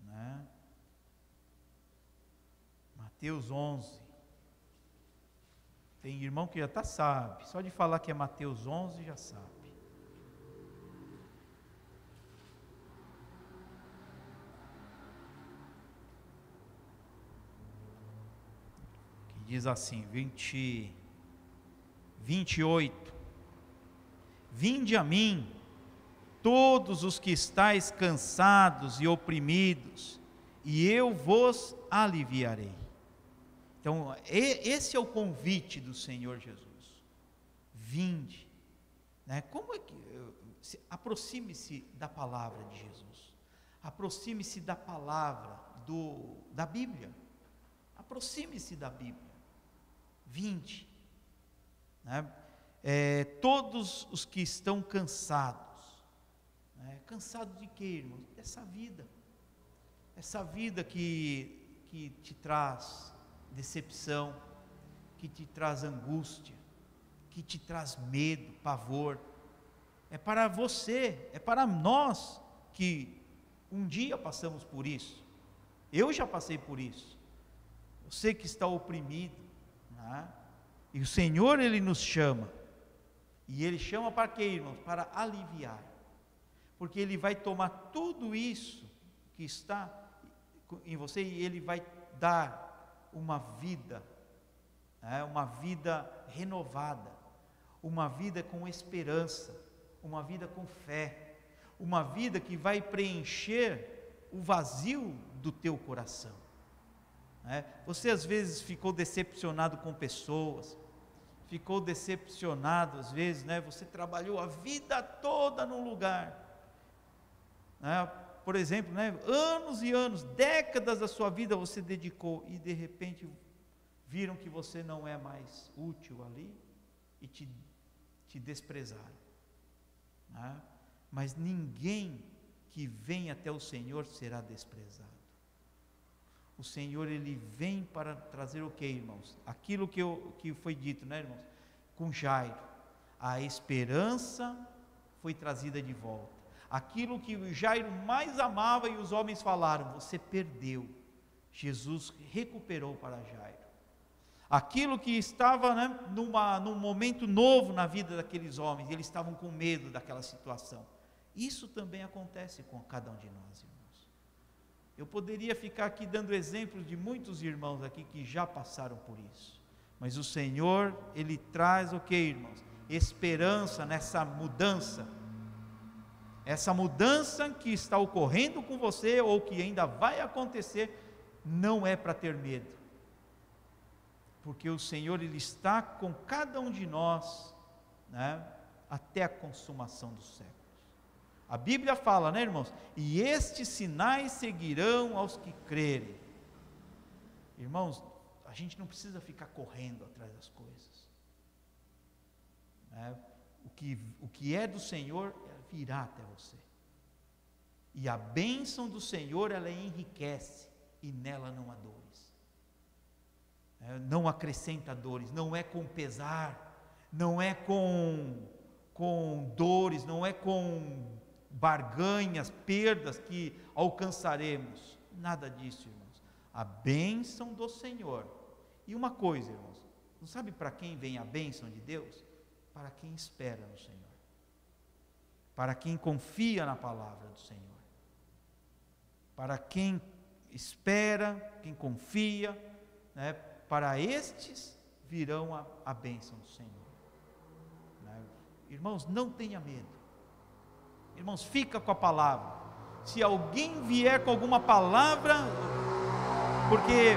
S3: Né? Mateus 11. Tem irmão que já está sabe, só de falar que é Mateus 11 já sabe. Que diz assim, 20, 28. Vinde a mim, todos os que estáis cansados e oprimidos, e eu vos aliviarei. Então, esse é o convite do Senhor Jesus. Vinde. Né? Como é que. Aproxime-se da palavra de Jesus. Aproxime-se da palavra do, da Bíblia. Aproxime-se da Bíblia. Vinde. Né? É, todos os que estão cansados. Né? Cansados de quê, irmãos? Dessa vida. Essa vida que, que te traz decepção, que te traz angústia, que te traz medo, pavor. É para você, é para nós que um dia passamos por isso. Eu já passei por isso. Você que está oprimido, né? e o Senhor ele nos chama. E ele chama para quê, irmãos? Para aliviar. Porque ele vai tomar tudo isso que está em você e ele vai dar uma vida, é, uma vida renovada, uma vida com esperança, uma vida com fé, uma vida que vai preencher o vazio do teu coração. É, você às vezes ficou decepcionado com pessoas, ficou decepcionado às vezes, né? Você trabalhou a vida toda num lugar, né? por exemplo, né, anos e anos, décadas da sua vida você dedicou e de repente viram que você não é mais útil ali e te, te desprezaram. Né? Mas ninguém que vem até o Senhor será desprezado. O Senhor ele vem para trazer o que, irmãos? Aquilo que, eu, que foi dito, né, irmãos? Com Jairo, a esperança foi trazida de volta aquilo que o Jairo mais amava e os homens falaram: Você perdeu. Jesus recuperou para Jairo. Aquilo que estava né, numa, num momento novo na vida daqueles homens, eles estavam com medo daquela situação. Isso também acontece com cada um de nós, irmãos. Eu poderia ficar aqui dando exemplos de muitos irmãos aqui que já passaram por isso. Mas o Senhor, Ele traz o que, irmãos? Esperança nessa mudança essa mudança que está ocorrendo com você ou que ainda vai acontecer, não é para ter medo. Porque o Senhor ele está com cada um de nós, né, até a consumação dos séculos. A Bíblia fala, né, irmãos? E estes sinais seguirão aos que crerem. Irmãos, a gente não precisa ficar correndo atrás das coisas. Né? o que, o que é do Senhor virá até você. E a bênção do Senhor, ela enriquece e nela não há dores. É, não acrescenta dores, não é com pesar, não é com, com dores, não é com barganhas, perdas que alcançaremos. Nada disso, irmãos. A bênção do Senhor. E uma coisa, irmãos, não sabe para quem vem a bênção de Deus? Para quem espera no Senhor. Para quem confia na palavra do Senhor. Para quem espera, quem confia, né, para estes virão a, a bênção do Senhor. Né? Irmãos, não tenha medo. Irmãos, fica com a palavra. Se alguém vier com alguma palavra, porque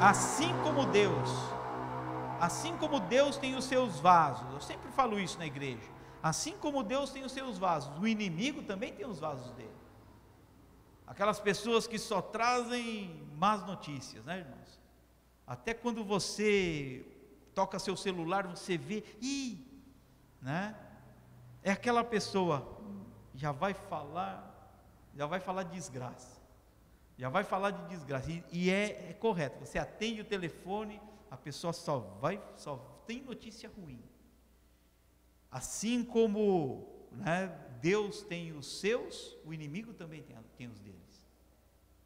S3: assim como Deus, assim como Deus tem os seus vasos, eu sempre falo isso na igreja, assim como Deus tem os seus vasos, o inimigo também tem os vasos dele. Aquelas pessoas que só trazem más notícias, né, irmãos? Até quando você toca seu celular, você vê, ih, né? É aquela pessoa, já vai falar, já vai falar de desgraça. Já vai falar de desgraça. E, e é, é, correto. Você atende o telefone, a pessoa só vai, só tem notícia ruim. Assim como né, Deus tem os seus, o inimigo também tem, tem os deles.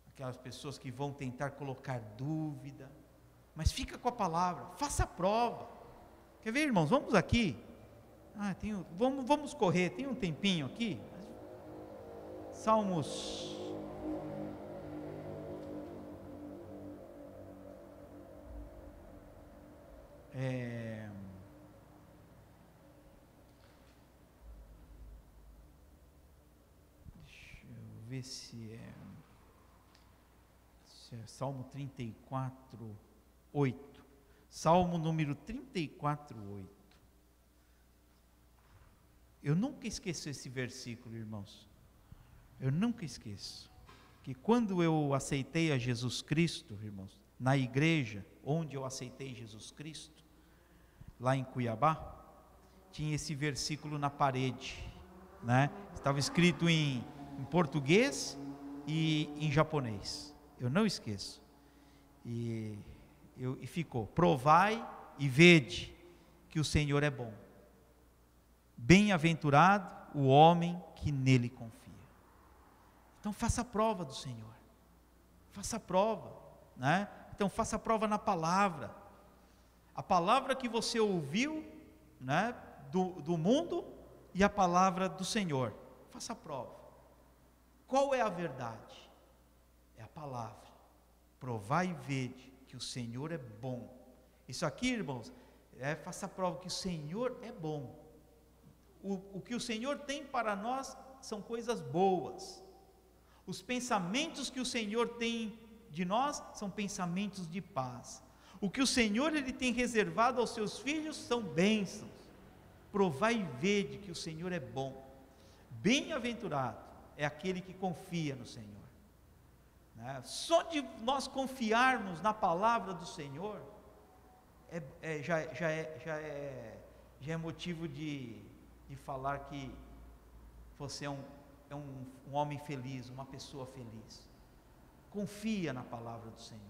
S3: Aquelas pessoas que vão tentar colocar dúvida. Mas fica com a palavra, faça a prova. Quer ver, irmãos? Vamos aqui. Ah, tem, vamos, vamos correr, tem um tempinho aqui. Salmos. É, deixa eu ver se é, se é Salmo 34, 8. Salmo número 34, 8. Eu nunca esqueço esse versículo, irmãos. Eu nunca esqueço que quando eu aceitei a Jesus Cristo, irmãos, na igreja onde eu aceitei Jesus Cristo, lá em Cuiabá, tinha esse versículo na parede, né? Estava escrito em, em português e em japonês. Eu não esqueço. E, eu, e ficou: provai e vede que o Senhor é bom. Bem-aventurado o homem que nele confia. Então faça a prova do Senhor. Faça a prova, né? Então faça a prova na palavra. A palavra que você ouviu, né, do, do mundo e a palavra do Senhor. Faça a prova. Qual é a verdade? É a palavra. Provai e vede que o Senhor é bom. Isso aqui, irmãos, é faça a prova que o Senhor é bom. O, o que o Senhor tem para nós são coisas boas. Os pensamentos que o Senhor tem de nós são pensamentos de paz. O que o Senhor ele tem reservado aos seus filhos são bênçãos. Provai e vede que o Senhor é bom. Bem-aventurado é aquele que confia no Senhor. Né? Só de nós confiarmos na palavra do Senhor é, é, já, já, é, já, é, já é motivo de, de falar que você é um é um, um homem feliz, uma pessoa feliz. Confia na palavra do Senhor.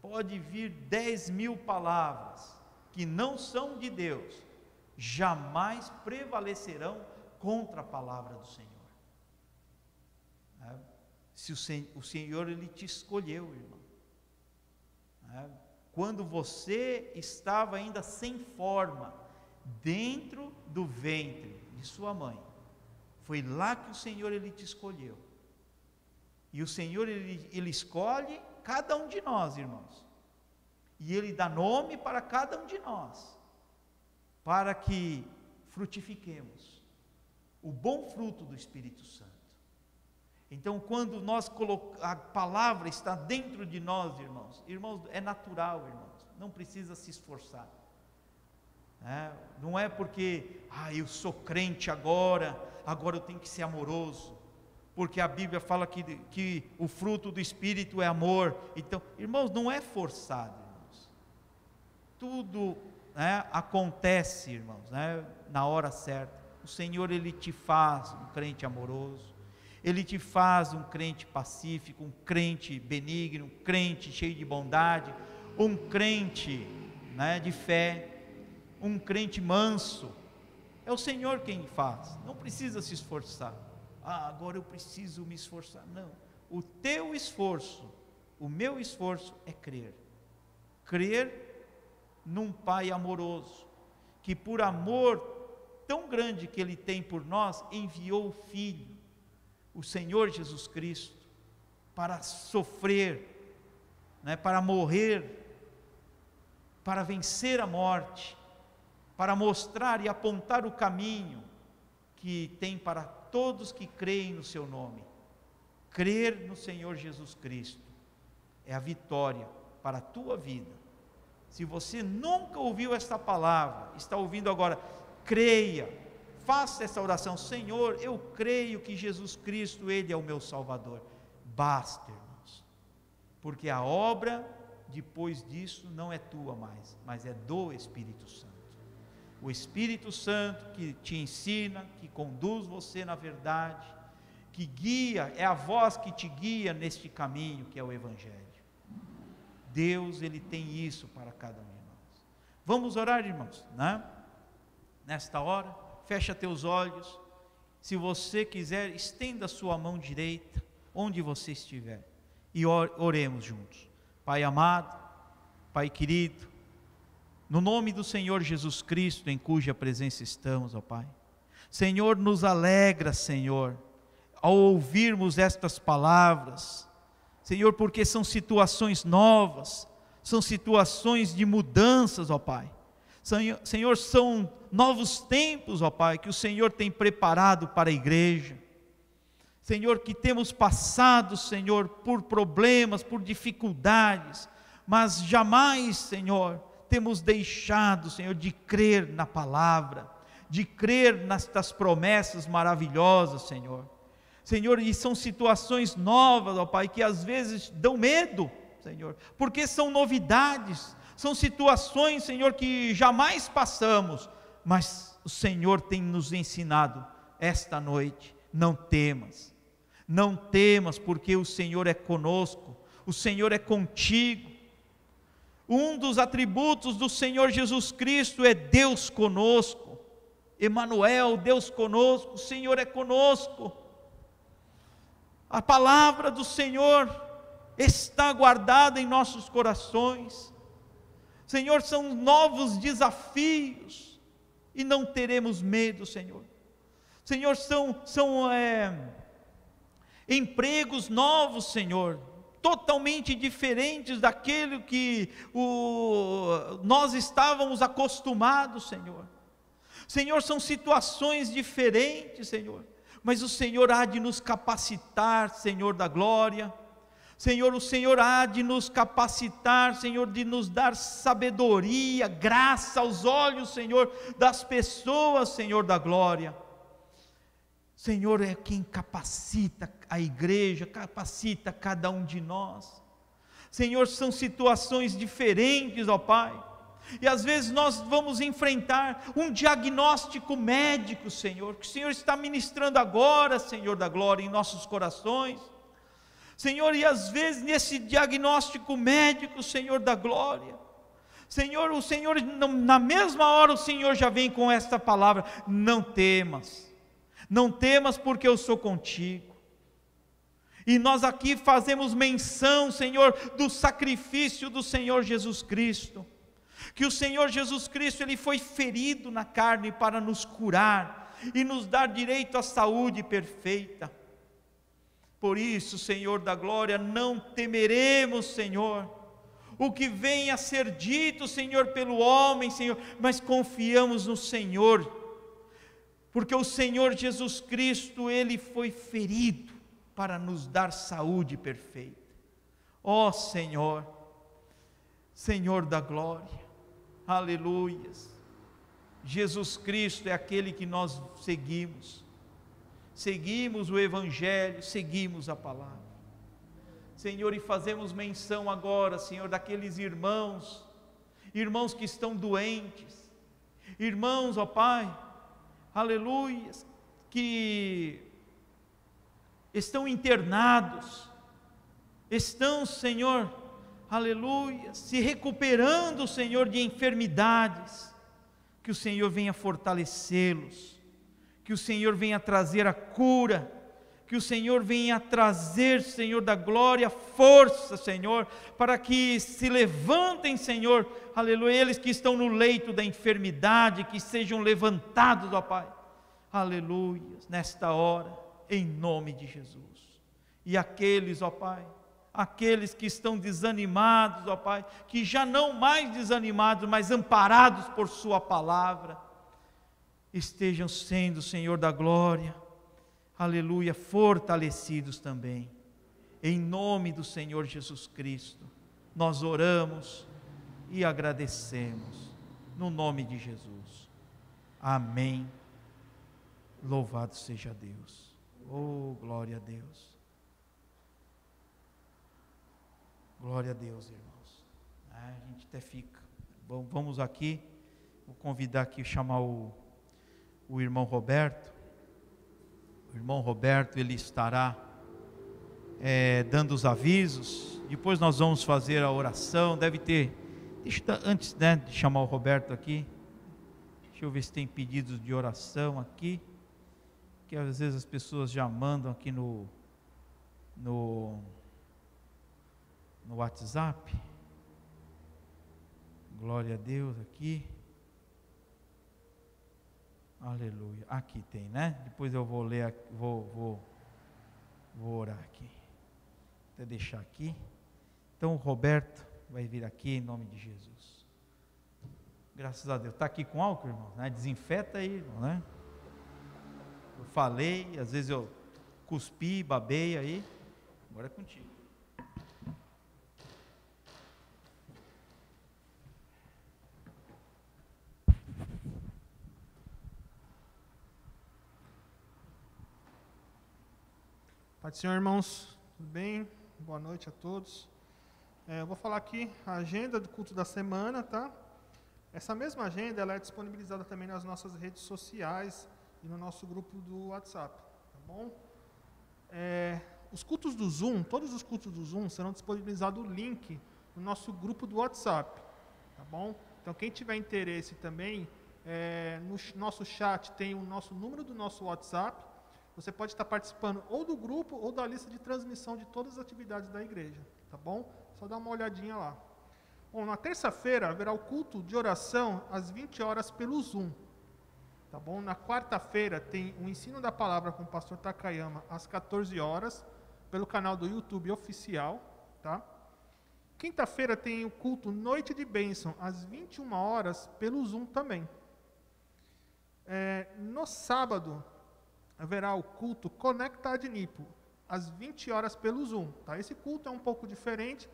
S3: Pode vir dez mil palavras que não são de Deus, jamais prevalecerão contra a palavra do Senhor. É, se o, o Senhor ele te escolheu, irmão. É, quando você estava ainda sem forma, dentro do ventre de sua mãe, foi lá que o Senhor ele te escolheu. E o Senhor ele, ele escolhe cada um de nós, irmãos. E ele dá nome para cada um de nós, para que frutifiquemos o bom fruto do Espírito Santo. Então, quando nós a palavra está dentro de nós, irmãos, irmãos, é natural, irmãos, não precisa se esforçar. É, não é porque, ah, eu sou crente agora, agora eu tenho que ser amoroso, porque a Bíblia fala que, que o fruto do Espírito é amor. Então, irmãos, não é forçado, irmãos. Tudo né, acontece, irmãos, né, na hora certa. O Senhor ele te faz um crente amoroso. Ele te faz um crente pacífico, um crente benigno, um crente cheio de bondade, um crente né, de fé, um crente manso. É o Senhor quem faz, não precisa se esforçar. Ah, agora eu preciso me esforçar. Não, o teu esforço, o meu esforço é crer. Crer num Pai amoroso, que por amor tão grande que Ele tem por nós, enviou o Filho, o Senhor Jesus Cristo, para sofrer, né, para morrer, para vencer a morte, para mostrar e apontar o caminho que tem para todos que creem no Seu nome. Crer no Senhor Jesus Cristo é a vitória para a tua vida. Se você nunca ouviu esta palavra, está ouvindo agora, creia, faça essa oração: Senhor, eu creio que Jesus Cristo, Ele é o meu Salvador. Basta, irmãos, porque a obra depois disso não é tua mais, mas é do Espírito Santo. O Espírito Santo que te ensina, que conduz você na verdade, que guia, é a voz que te guia neste caminho que é o Evangelho. Deus, Ele tem isso para cada um de nós. Vamos orar, irmãos, né? Nesta hora, fecha teus olhos. Se você quiser, estenda a sua mão direita, onde você estiver, e oremos juntos. Pai amado, Pai querido, no nome do Senhor Jesus Cristo, em cuja presença estamos, ó Pai. Senhor, nos alegra, Senhor, ao ouvirmos estas palavras, Senhor, porque são situações novas, são situações de mudanças, ó Pai. Senhor, são novos tempos, ó Pai, que o Senhor tem preparado para a igreja. Senhor, que temos passado, Senhor, por problemas, por dificuldades, mas jamais, Senhor, temos deixado, Senhor, de crer na palavra, de crer nestas promessas maravilhosas, Senhor. Senhor, e são situações novas, ó Pai, que às vezes dão medo, Senhor, porque são novidades, são situações, Senhor, que jamais passamos, mas o Senhor tem nos ensinado esta noite: não temas, não temas, porque o Senhor é conosco, o Senhor é contigo. Um dos atributos do Senhor Jesus Cristo é Deus conosco. Emanuel, Deus conosco, o Senhor é conosco. A palavra do Senhor está guardada em nossos corações. Senhor, são novos desafios e não teremos medo, Senhor. Senhor, são, são é, empregos novos, Senhor, totalmente diferentes daquele que o, nós estávamos acostumados, Senhor. Senhor, são situações diferentes, Senhor mas o Senhor há de nos capacitar, Senhor da glória. Senhor, o Senhor há de nos capacitar, Senhor, de nos dar sabedoria, graça aos olhos, Senhor, das pessoas, Senhor da glória. Senhor é quem capacita a igreja, capacita cada um de nós. Senhor, são situações diferentes, ó Pai. E às vezes nós vamos enfrentar um diagnóstico médico, Senhor, que o Senhor está ministrando agora, Senhor da glória, em nossos corações. Senhor, e às vezes nesse diagnóstico médico, Senhor da glória, Senhor, o Senhor, na mesma hora o Senhor já vem com esta palavra: não temas, não temas porque eu sou contigo. E nós aqui fazemos menção, Senhor, do sacrifício do Senhor Jesus Cristo que o Senhor Jesus Cristo ele foi ferido na carne para nos curar e nos dar direito à saúde perfeita. Por isso, Senhor da glória, não temeremos, Senhor, o que venha a ser dito, Senhor, pelo homem, Senhor, mas confiamos no Senhor, porque o Senhor Jesus Cristo, ele foi ferido para nos dar saúde perfeita. Ó oh, Senhor, Senhor da glória, Aleluias. Jesus Cristo é aquele que nós seguimos. Seguimos o Evangelho, seguimos a palavra. Senhor, e fazemos menção agora, Senhor, daqueles irmãos, irmãos que estão doentes, irmãos, ó Pai, aleluia, que estão internados, estão, Senhor, aleluia, se recuperando, Senhor, de enfermidades, que o Senhor venha fortalecê-los, que o Senhor venha trazer a cura, que o Senhor venha trazer, Senhor da glória, força, Senhor, para que se levantem, Senhor, aleluia, eles que estão no leito da enfermidade, que sejam levantados, ó Pai, aleluia, nesta hora, em nome de Jesus. E aqueles, ó Pai, aqueles que estão desanimados, ó Pai, que já não mais desanimados, mas amparados por Sua palavra, estejam sendo, Senhor da glória, aleluia, fortalecidos também. Em nome do Senhor Jesus Cristo, nós oramos e agradecemos, no nome de Jesus. Amém. Louvado seja Deus. Oh, glória a Deus. Glória a Deus, irmãos. É, a gente até fica. Vamos aqui. Vou convidar aqui, chamar o, o irmão Roberto. Irmão Roberto, ele estará é, dando os avisos. Depois nós vamos fazer a oração. Deve ter. Deixa, antes né, de chamar o Roberto aqui. Deixa eu ver se tem pedidos de oração aqui. Que às vezes as pessoas já mandam aqui no, no no WhatsApp. Glória a Deus aqui. Aleluia. Aqui tem, né? Depois eu vou ler, vou, vou, vou orar aqui. Até deixar aqui. Então o Roberto vai vir aqui em nome de Jesus. Graças a Deus. Está aqui com álcool, irmão? Né? Desinfeta aí, irmão, né? Eu falei, às vezes eu cuspi, babei aí. Agora é contigo.
S4: Pai Senhor, irmãos, tudo bem? Boa noite a todos. É, eu vou falar aqui a agenda do culto da semana, tá? Essa mesma agenda ela é disponibilizada também nas nossas redes sociais e no nosso grupo do WhatsApp, tá bom? É, os cultos do Zoom, todos os cultos do Zoom serão disponibilizados o link no nosso grupo do WhatsApp, tá bom? Então quem tiver interesse também, é, no nosso chat tem o nosso número do nosso WhatsApp você pode estar participando ou do grupo ou da lista de transmissão de todas as atividades da igreja, tá bom? Só dá uma olhadinha lá. Bom, na terça-feira haverá o culto de oração às 20 horas pelo Zoom. Tá bom? Na quarta-feira tem o ensino da palavra com o pastor Takayama às 14 horas pelo canal do YouTube oficial, tá? Quinta-feira tem o culto Noite de Bênção às 21 horas pelo Zoom também. É, no sábado haverá o culto Conecta Adnipo, às 20 horas pelo Zoom. Tá? Esse culto é um pouco diferente,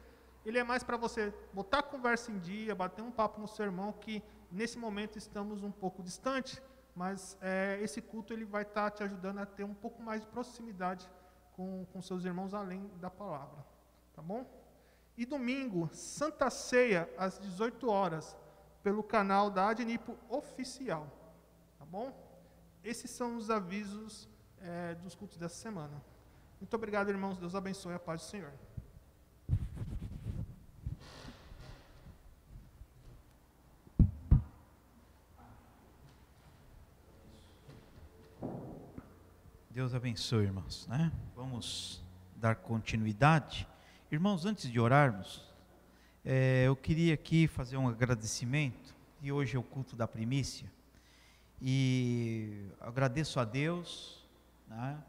S4: ele é mais para você botar a conversa em dia, bater um papo no sermão, que nesse momento estamos um pouco distante, mas é, esse culto ele vai estar tá te ajudando a ter um pouco mais de proximidade com, com seus irmãos além da palavra. Tá bom? E domingo, Santa Ceia, às 18 horas, pelo canal da Adnipo Oficial. Tá bom? Esses são os avisos é, dos cultos dessa semana. Muito obrigado, irmãos. Deus abençoe a paz do Senhor.
S3: Deus abençoe, irmãos. Né? Vamos dar continuidade. Irmãos, antes de orarmos, é, eu queria aqui fazer um agradecimento, e hoje é o culto da primícia. E agradeço a Deus, né,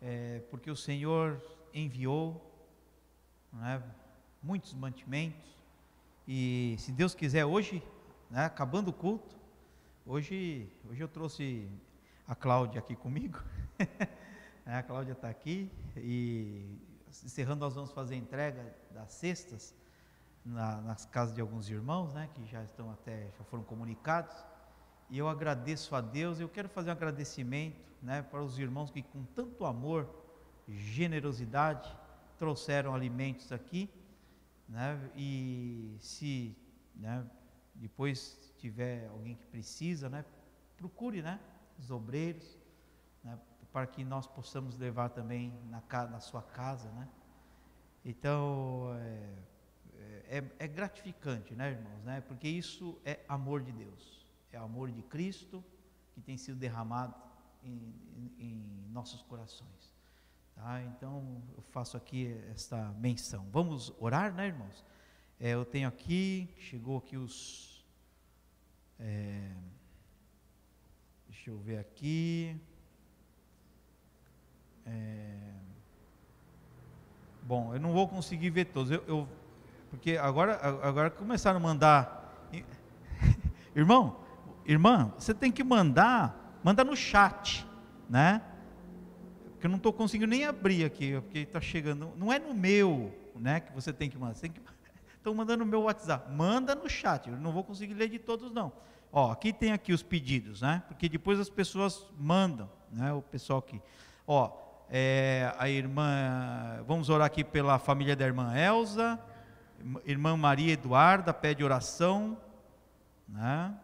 S3: é, porque o Senhor enviou né, muitos mantimentos. E se Deus quiser, hoje, né, acabando o culto, hoje, hoje eu trouxe a Cláudia aqui comigo. (laughs) a Cláudia está aqui e encerrando nós vamos fazer a entrega das cestas na, nas casas de alguns irmãos, né, que já estão até já foram comunicados. E eu agradeço a Deus, eu quero fazer um agradecimento né, para os irmãos que com tanto amor, generosidade, trouxeram alimentos aqui, né, e se né, depois tiver alguém que precisa, né? Procure, né? Os obreiros, né? Para que nós possamos levar também na, na sua casa, né? Então, é, é, é, gratificante, né, irmãos? Né? Porque isso é amor de Deus, é amor de Cristo que tem sido derramado em, em, em nossos corações. Tá? Então, eu faço aqui esta menção. Vamos orar, né, irmãos? É, eu tenho aqui, chegou aqui os. É, deixa eu ver aqui. É, bom, eu não vou conseguir ver todos. Eu, eu porque agora, agora começaram a mandar. (laughs) Irmão, irmã, você tem que mandar, manda no chat, né? Porque eu não estou conseguindo nem abrir aqui, porque está chegando. Não é no meu, né? Que você tem que mandar. Estão (laughs) mandando no meu WhatsApp. Manda no chat. Eu não vou conseguir ler de todos, não. Ó, aqui tem aqui os pedidos, né? Porque depois as pessoas mandam, né? O pessoal aqui. Ó, é, a irmã, vamos orar aqui pela família da irmã Elza, irmã Maria Eduarda pede oração, né?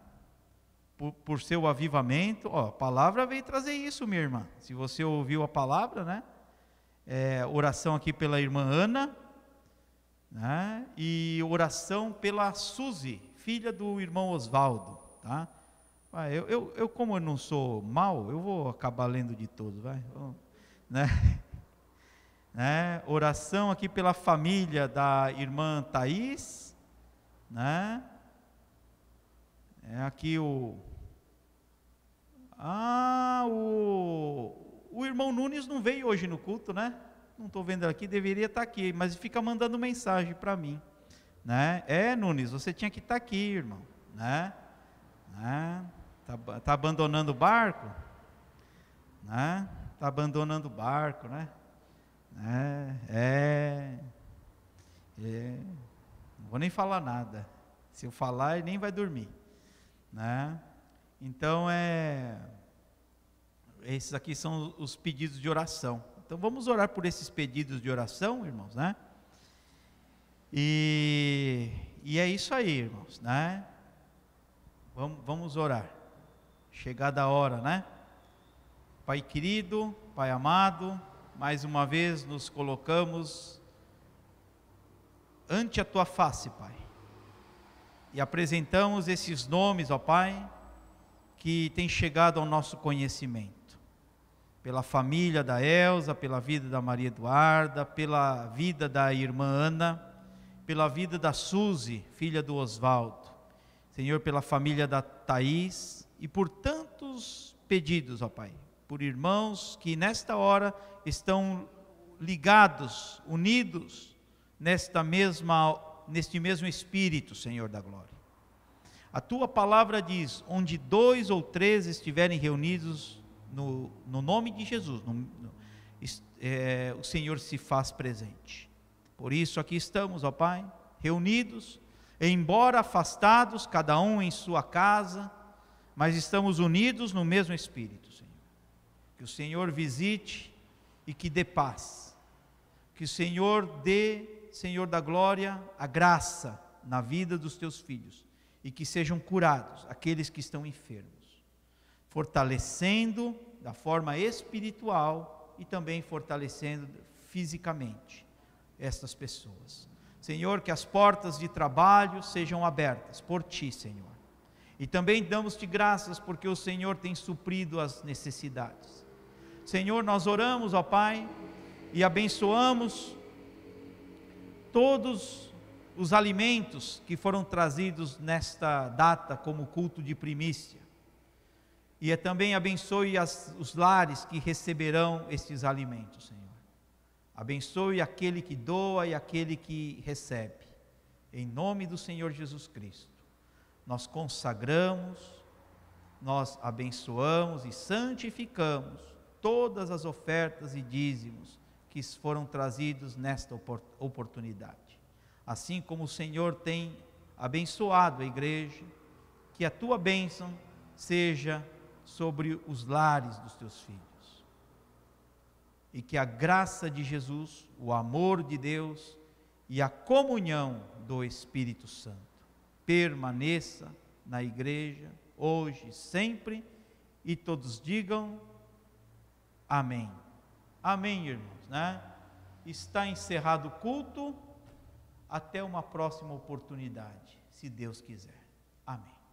S3: Por, por seu avivamento, ó, a palavra veio trazer isso, minha irmã. Se você ouviu a palavra, né? É, oração aqui pela irmã Ana, né? e oração pela Suzy, filha do irmão Oswaldo. Tá? Eu, eu, eu, como eu não sou mal, eu vou acabar lendo de todos, vai. Né? (laughs) Né? Oração aqui pela família da irmã Thais, né? É aqui o Ah, o o irmão Nunes não veio hoje no culto, né? não estou vendo aqui, deveria estar tá aqui, mas fica mandando mensagem para mim. Né? É, Nunes, você tinha que estar tá aqui, irmão. Né? Né? Tá, tá abandonando o barco? Né? Tá abandonando o barco, né? né? É, é. Não vou nem falar nada. Se eu falar, ele nem vai dormir. Né? Então, é, esses aqui são os pedidos de oração. Então vamos orar por esses pedidos de oração, irmãos, né? E, e é isso aí, irmãos, né? Vamos, vamos orar. Chegada a hora, né? Pai querido, Pai amado, mais uma vez nos colocamos ante a tua face, Pai. E apresentamos esses nomes, ó Pai, que têm chegado ao nosso conhecimento pela família da Elsa, pela vida da Maria Eduarda, pela vida da irmã Ana, pela vida da Suzy, filha do Oswaldo. Senhor, pela família da Thaís e por tantos pedidos, ó Pai, por irmãos que nesta hora estão ligados, unidos nesta mesma neste mesmo espírito, Senhor da glória. A tua palavra diz: onde dois ou três estiverem reunidos no, no nome de Jesus, no, no, é, o Senhor se faz presente. Por isso aqui estamos, ó Pai, reunidos, embora afastados, cada um em sua casa, mas estamos unidos no mesmo Espírito, Senhor. Que o Senhor visite e que dê paz. Que o Senhor dê, Senhor da glória, a graça na vida dos teus filhos e que sejam curados aqueles que estão enfermos fortalecendo da forma espiritual e também fortalecendo fisicamente estas pessoas. Senhor, que as portas de trabalho sejam abertas por ti, Senhor. E também damos-te graças porque o Senhor tem suprido as necessidades. Senhor, nós oramos, ó Pai, e abençoamos todos os alimentos que foram trazidos nesta data como culto de primícia. E é também abençoe as, os lares que receberão estes alimentos, Senhor. Abençoe aquele que doa e aquele que recebe. Em nome do Senhor Jesus Cristo. Nós consagramos, nós abençoamos e santificamos todas as ofertas e dízimos que foram trazidos nesta oportunidade. Assim como o Senhor tem abençoado a igreja, que a tua bênção seja sobre os lares dos teus filhos. E que a graça de Jesus, o amor de Deus e a comunhão do Espírito Santo permaneça na igreja, hoje, sempre, e todos digam amém. Amém, irmãos, né? Está encerrado o culto, até uma próxima oportunidade, se Deus quiser. Amém.